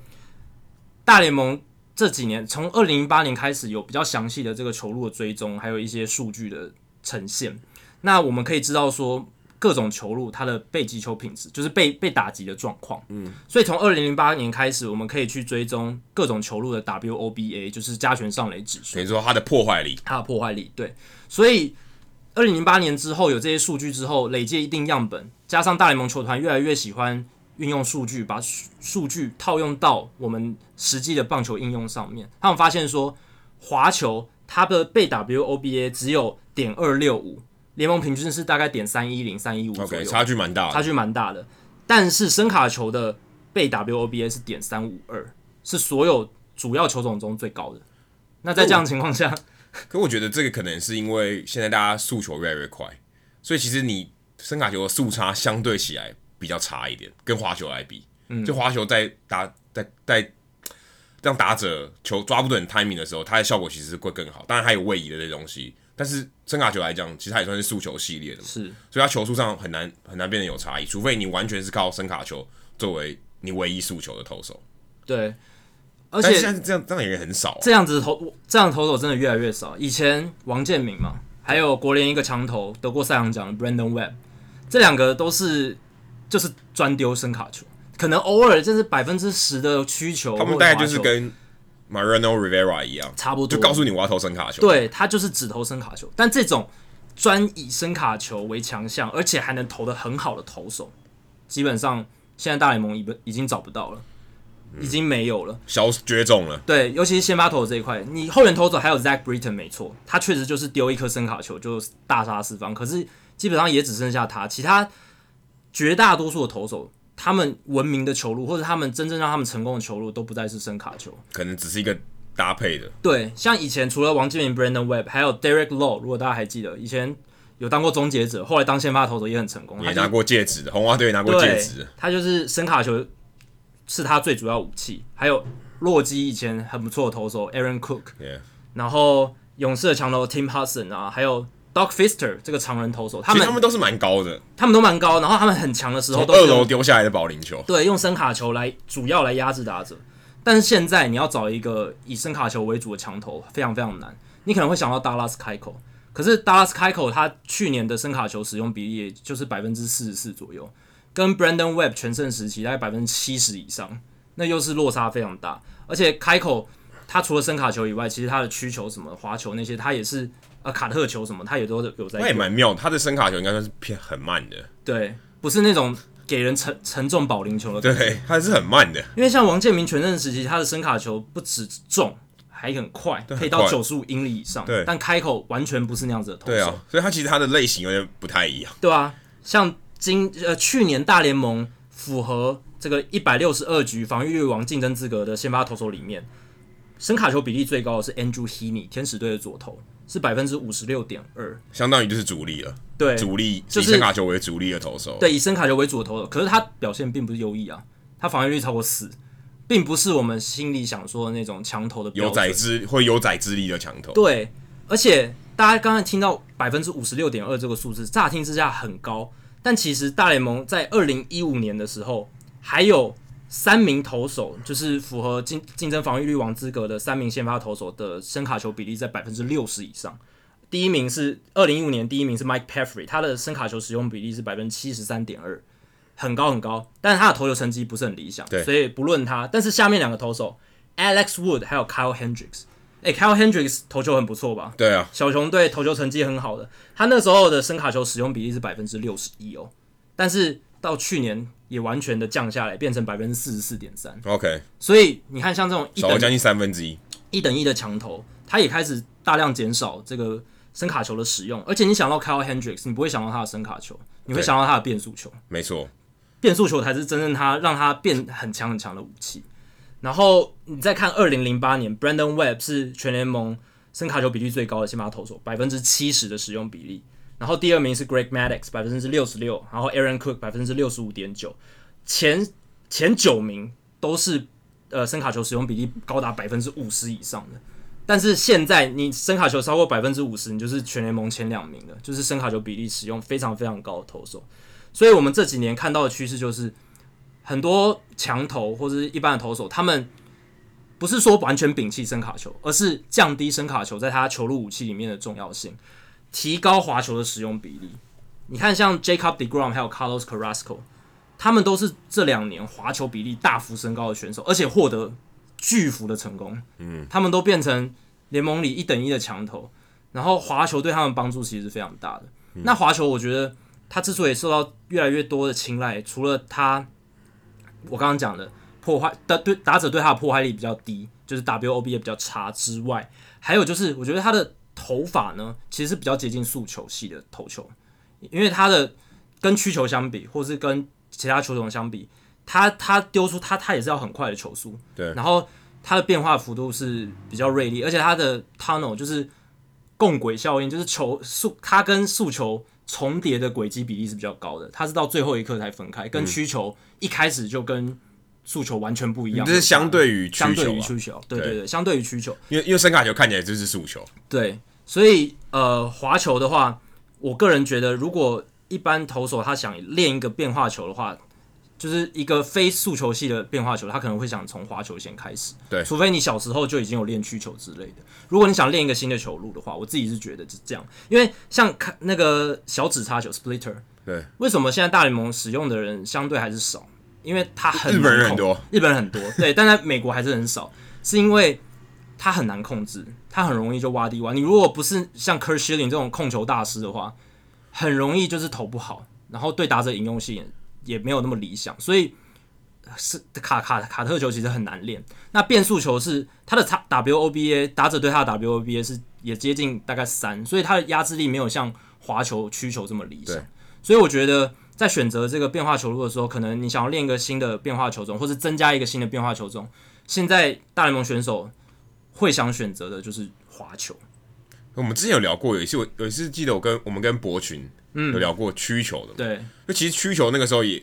大联盟这几年从二零零八年开始有比较详细的这个球路的追踪，还有一些数据的呈现。那我们可以知道说各种球路它的被击球品质，就是被被打击的状况。嗯，所以从二零零八年开始，我们可以去追踪各种球路的 WOBA，就是加权上垒指数。等于说它的破坏力，它的破坏力。对，所以二零零八年之后有这些数据之后，累积一定样本，加上大联盟球团越来越喜欢。运用数据，把数据套用到我们实际的棒球应用上面。他们发现说，滑球它的被 WOBA 只有点二六五，联盟平均是大概点三一零、三一五左右，okay, 差距蛮大，差距蛮大的。但是声卡球的被 WOBA 是点三五二，是所有主要球种中最高的。那在这样的情况下，可我觉得这个可能是因为现在大家速球越来越快，所以其实你声卡球的速差相对起来。比较差一点，跟滑球来比，嗯，就滑球在打在在让打者球抓不准 timing 的时候，它的效果其实会更好。当然还有位移的这些东西，但是声卡球来讲，其实它也算是速球系列的嘛，是，所以它球速上很难很难变得有差异，除非你完全是靠声卡球作为你唯一速球的投手。对，而且现在这样这样也很少，这样子投这样投手真的越来越少。以前王建民嘛，还有国联一个强投得过赛扬奖的 Brandon Webb，这两个都是。就是专丢声卡球，可能偶尔就是百分之十的需求，他们大概就是跟 Mariano Rivera 一样，差不多，就告诉你我要投声卡球。对，他就是只投声卡球，但这种专以声卡球为强项，而且还能投的很好的投手，基本上现在大联盟已已经找不到了，已经没有了，嗯、小绝种了。对，尤其是先发投手这一块，你后援投手还有 Zach Britton 没错，他确实就是丢一颗声卡球就大杀四方，可是基本上也只剩下他，其他。绝大多数的投手，他们文明的球路，或者他们真正让他们成功的球路，都不再是声卡球，可能只是一个搭配的。对，像以前除了王建民、Brandon Webb，还有 Derek Lowe，如果大家还记得，以前有当过终结者，后来当先发投手也很成功，也拿过戒指的，红袜队也拿过戒指。他就是声卡球是他最主要武器。还有洛基以前很不错的投手 Aaron Cook，Yeah. 然后勇士的强投 Tim Hudson 啊，还有。Doc Fister 这个常人投手，他们他们都是蛮高的，他们都蛮高，然后他们很强的时候，从二楼丢下来的保龄球，对，用声卡球来主要来压制打者。但是现在你要找一个以声卡球为主的强投，非常非常难。你可能会想到 Dallas Keuchel，可是 Dallas Keuchel 他去年的声卡球使用比例也就是百分之四十四左右，跟 Brandon Webb 全盛时期大概百分之七十以上，那又是落差非常大。而且 Keuchel 他除了声卡球以外，其实他的曲球什么滑球那些，他也是。呃，卡特球什么，他也都有在。那也蛮妙，他的声卡球应该算是偏很慢的。对，不是那种给人沉沉重保龄球的。对，他是很慢的。因为像王建民全盛时期，他的声卡球不止重，还很快，可以到九十五英里以上。对，但开口完全不是那样子的投手。对啊，所以他其实他的类型有点不太一样。对啊，像今呃去年大联盟符合这个一百六十二局防御率王竞争资格的先发投手里面，声卡球比例最高的是 Andrew Heaney，天使队的左投。是百分之五十六点二，相当于就是主力了。对，主力就是以声卡球为主力的投手。对，以声卡球为主的投手，可是他表现并不是优异啊，他防御率超过四，并不是我们心里想说的那种强投的有宰之会有宰之力的强投。对，而且大家刚才听到百分之五十六点二这个数字，乍听之下很高，但其实大联盟在二零一五年的时候还有。三名投手就是符合竞竞争防御率王资格的三名先发投手的声卡球比例在百分之六十以上。第一名是二零一五年，第一名是 Mike Pelfrey，他的声卡球使用比例是百分之七十三点二，很高很高。但是他的投球成绩不是很理想，所以不论他。但是下面两个投手 Alex Wood 还有 Kyle Hendricks，诶，Kyle Hendricks 投球很不错吧？对啊，小熊队投球成绩很好的，他那时候的声卡球使用比例是百分之六十一哦，但是到去年。也完全的降下来，变成百分之四十四点三。OK，所以你看，像这种一等将近三分之一，一等一的墙头，他也开始大量减少这个声卡球的使用。而且你想到 Kyle Hendricks，你不会想到他的声卡球，你会想到他的变速球。没错，变速球才是真正他让他变很强很强的武器。然后你再看二零零八年，Brandon Webb 是全联盟声卡球比例最高的先发投手，百分之七十的使用比例。然后第二名是 Greg Maddux，百分之六十六。然后 Aaron Cook 百分之六十五点九。前前九名都是呃声卡球使用比例高达百分之五十以上的。但是现在你声卡球超过百分之五十，你就是全联盟前两名的，就是声卡球比例使用非常非常高的投手。所以我们这几年看到的趋势就是。很多强投或者是一般的投手，他们不是说完全摒弃声卡球，而是降低声卡球在他球路武器里面的重要性，提高滑球的使用比例。你看，像 Jacob deGrom 还有 Carlos Carrasco，他们都是这两年滑球比例大幅升高的选手，而且获得巨幅的成功。嗯，他们都变成联盟里一等一的强头，然后滑球对他们帮助其实是非常大的。嗯、那滑球，我觉得他之所以受到越来越多的青睐，除了他。我刚刚讲的破坏的对打者对他的破坏力比较低，就是 WOB 也比较差之外，还有就是我觉得他的投法呢，其实是比较接近速球系的投球，因为他的跟曲球相比，或是跟其他球种相比，他他丢出他他也是要很快的球速，对，然后他的变化幅度是比较锐利，而且他的 tunnel 就是共轨效应，就是球速他跟速球。重叠的轨迹比例是比较高的，它是到最后一刻才分开，跟曲球一开始就跟速球完全不一样。这是相对于相对于曲球，对对对，对相对于需求，因为因为声卡球看起来就是诉求。对，所以呃，滑球的话，我个人觉得，如果一般投手他想练一个变化球的话。就是一个非速球系的变化球，他可能会想从滑球先开始。对，除非你小时候就已经有练曲球之类的。如果你想练一个新的球路的话，我自己是觉得是这样。因为像看那个小指叉球 （splitter），对，为什么现在大联盟使用的人相对还是少？因为他很日本人很多，日本人很多，对，但在美国还是很少，是因为他很难控制，他很容易就挖地挖。你如果不是像 Curt Schilling 这种控球大师的话，很容易就是投不好，然后对打者引用性。也没有那么理想，所以是卡卡卡特球其实很难练。那变速球是他的 WOBA 打者对他的 WOBA 是也接近大概三，所以他的压制力没有像滑球曲球这么理想。所以我觉得在选择这个变化球路的时候，可能你想要练一个新的变化球种，或是增加一个新的变化球种，现在大联盟选手会想选择的就是滑球。我们之前有聊过，有一次我有一次记得我跟我们跟博群。嗯，有聊过曲球的，对，那其实曲球那个时候也，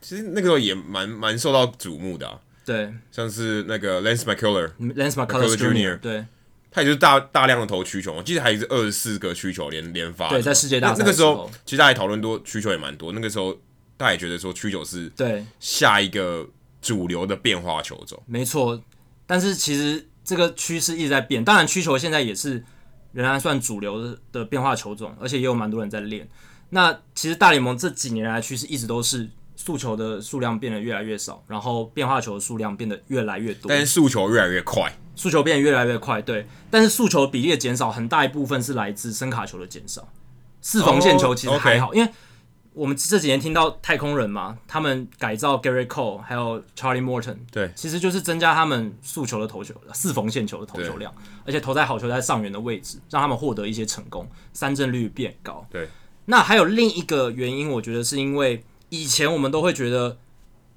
其实那个时候也蛮蛮受到瞩目的啊。对，像是那个 Lance McCullers，Lance McCullers Jr.，对，他也就是大大量的投曲球，我记得还是二十四个曲球连连发。对，在世界大赛那个时候，其实大家讨论多曲球也蛮多。那个时候，大家也觉得说曲球是对下一个主流的变化球种。没错，但是其实这个趋势一直在变。当然，曲球现在也是仍然算主流的的变化球种，而且也有蛮多人在练。那其实大联盟这几年来趋势一直都是速球的数量变得越来越少，然后变化球的数量变得越来越多。但是速球越来越快，速求变得越来越快，对。但是速球比例的减少很大一部分是来自声卡球的减少，四缝线球其实还好，oh. 因为我们这几年听到太空人嘛，他们改造 Gerrit Cole 还有 Charlie Morton，对，其实就是增加他们速球的投球，四缝线球的投球量，而且投在好球在上缘的位置，让他们获得一些成功，三振率变高，对。那还有另一个原因，我觉得是因为以前我们都会觉得，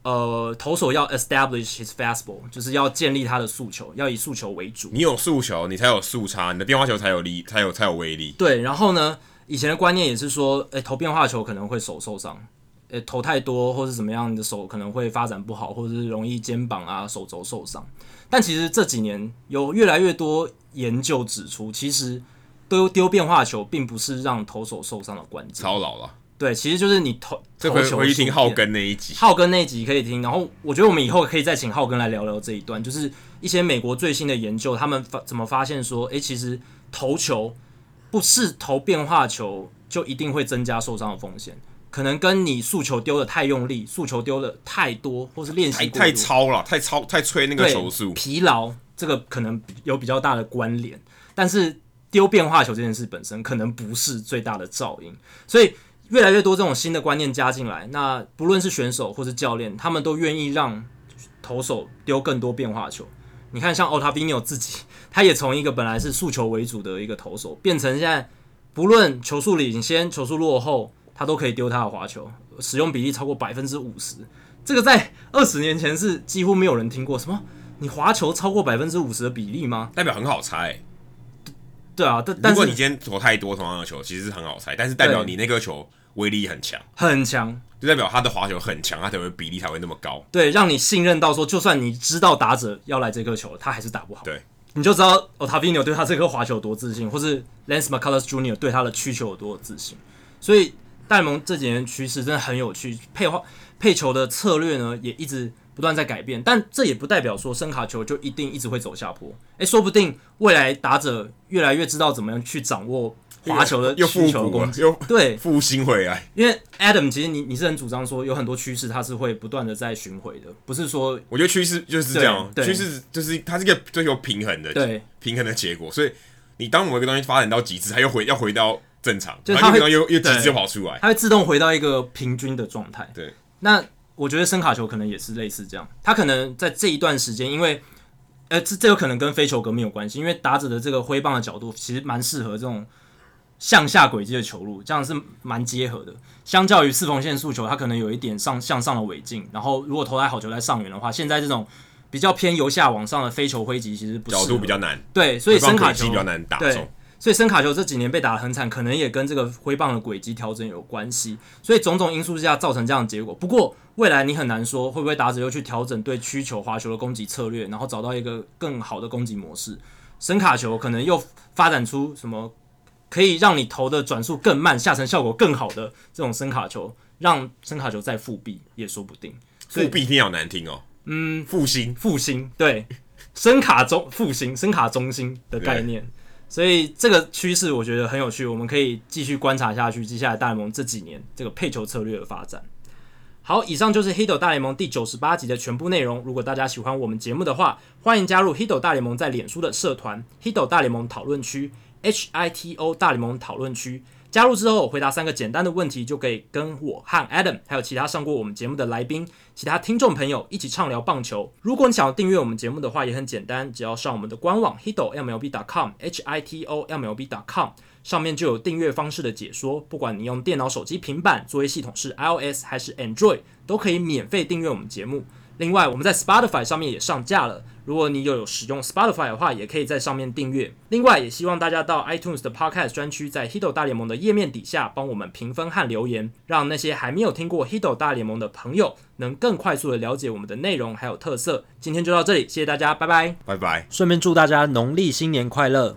呃，投手要 establish his fastball，就是要建立他的诉求，要以诉求为主。你有诉求，你才有速差，你的变化球才有力，才有才有威力。对，然后呢，以前的观念也是说，诶、欸，投变化球可能会手受伤，诶、欸，投太多或是怎么样，你的手可能会发展不好，或者是容易肩膀啊、手肘受伤。但其实这几年有越来越多研究指出，其实。丢丢变化球并不是让投手受伤的关键。超老了。对，其实就是你投这回回去听浩根那一集，浩根那一集可以听。然后我觉得我们以后可以再请浩根来聊聊这一段，就是一些美国最新的研究，他们发怎么发现说，诶，其实投球不是投变化球就一定会增加受伤的风险，可能跟你速球丢的太用力，速球丢的太多，或是练习太超了，太超太催那个球速，疲劳这个可能有比较大的关联，但是。丢变化球这件事本身可能不是最大的噪音，所以越来越多这种新的观念加进来，那不论是选手或是教练，他们都愿意让投手丢更多变化球。你看，像 Ottavino 自己，他也从一个本来是速球为主的一个投手，变成现在不论球速领先、球速落后，他都可以丢他的滑球，使用比例超过百分之五十。这个在二十年前是几乎没有人听过。什么？你滑球超过百分之五十的比例吗？代表很好猜。对啊，但但是如果你今天投太多同样的球，其实是很好猜，但是代表你那个球威力很强，很强，就代表他的滑球很强，他才会比例才会那么高。对，让你信任到说，就算你知道打者要来这颗球，他还是打不好。对，你就知道 Ottavino 对他这颗滑球有多自信，或是 Lance McCullers Jr. 对他的曲球有多自信。所以大联盟这几年趋势真的很有趣，配化配球的策略呢也一直不断在改变，但这也不代表说声卡球就一定一直会走下坡。诶，说不定未来打者越来越知道怎么样去掌握滑球的需求的攻击，又对复兴回来。因为 Adam 其实你你是很主张说有很多趋势它是会不断的在巡回的，不是说我觉得趋势就是这样，趋势就是它是一个追求平衡的，对平衡的结果。所以你当某一个东西发展到极致，它又回要回到正常，就它会又又极致就跑出来，它会自动回到一个平均的状态。对，那。我觉得声卡球可能也是类似这样，它可能在这一段时间，因为，呃，这这有可能跟非球革命有关系，因为打者的这个挥棒的角度其实蛮适合这种向下轨迹的球路，这样是蛮结合的。相较于四缝线速球，它可能有一点上向上的尾劲，然后如果投来好球在上缘的话，现在这种比较偏由下往上的飞球挥击其实不角度比较难，对，所以深卡球比较难打中。所以深卡球这几年被打得很惨，可能也跟这个挥棒的轨迹调整有关系。所以种种因素之下造成这样的结果。不过未来你很难说会不会打者又去调整对曲球滑球的攻击策略，然后找到一个更好的攻击模式。深卡球可能又发展出什么可以让你投的转速更慢、下沉效果更好的这种声卡球，让声卡球再复辟也说不定。复辟听好难听哦。嗯，复兴复兴对，声卡中复兴声卡中心的概念。所以这个趋势我觉得很有趣，我们可以继续观察下去。接下来大联盟这几年这个配球策略的发展。好，以上就是《Hito 大联盟》第九十八集的全部内容。如果大家喜欢我们节目的话，欢迎加入《Hito 大联盟》在脸书的社团《Hito 大联盟讨论区》（H I T O 大联盟讨论区）。加入之后，回答三个简单的问题，就可以跟我和 Adam 还有其他上过我们节目的来宾、其他听众朋友一起畅聊棒球。如果你想要订阅我们节目的话，也很简单，只要上我们的官网 hitomlb.com，h i t o m l b.com，上面就有订阅方式的解说。不管你用电脑、手机、平板，作业系统是 iOS 还是 Android，都可以免费订阅我们节目。另外，我们在 Spotify 上面也上架了。如果你有有使用 Spotify 的话，也可以在上面订阅。另外，也希望大家到 iTunes 的 Podcast 专区，在 Hito 大联盟的页面底下帮我们评分和留言，让那些还没有听过 Hito 大联盟的朋友能更快速的了解我们的内容还有特色。今天就到这里，谢谢大家，拜拜，拜拜。顺便祝大家农历新年快乐。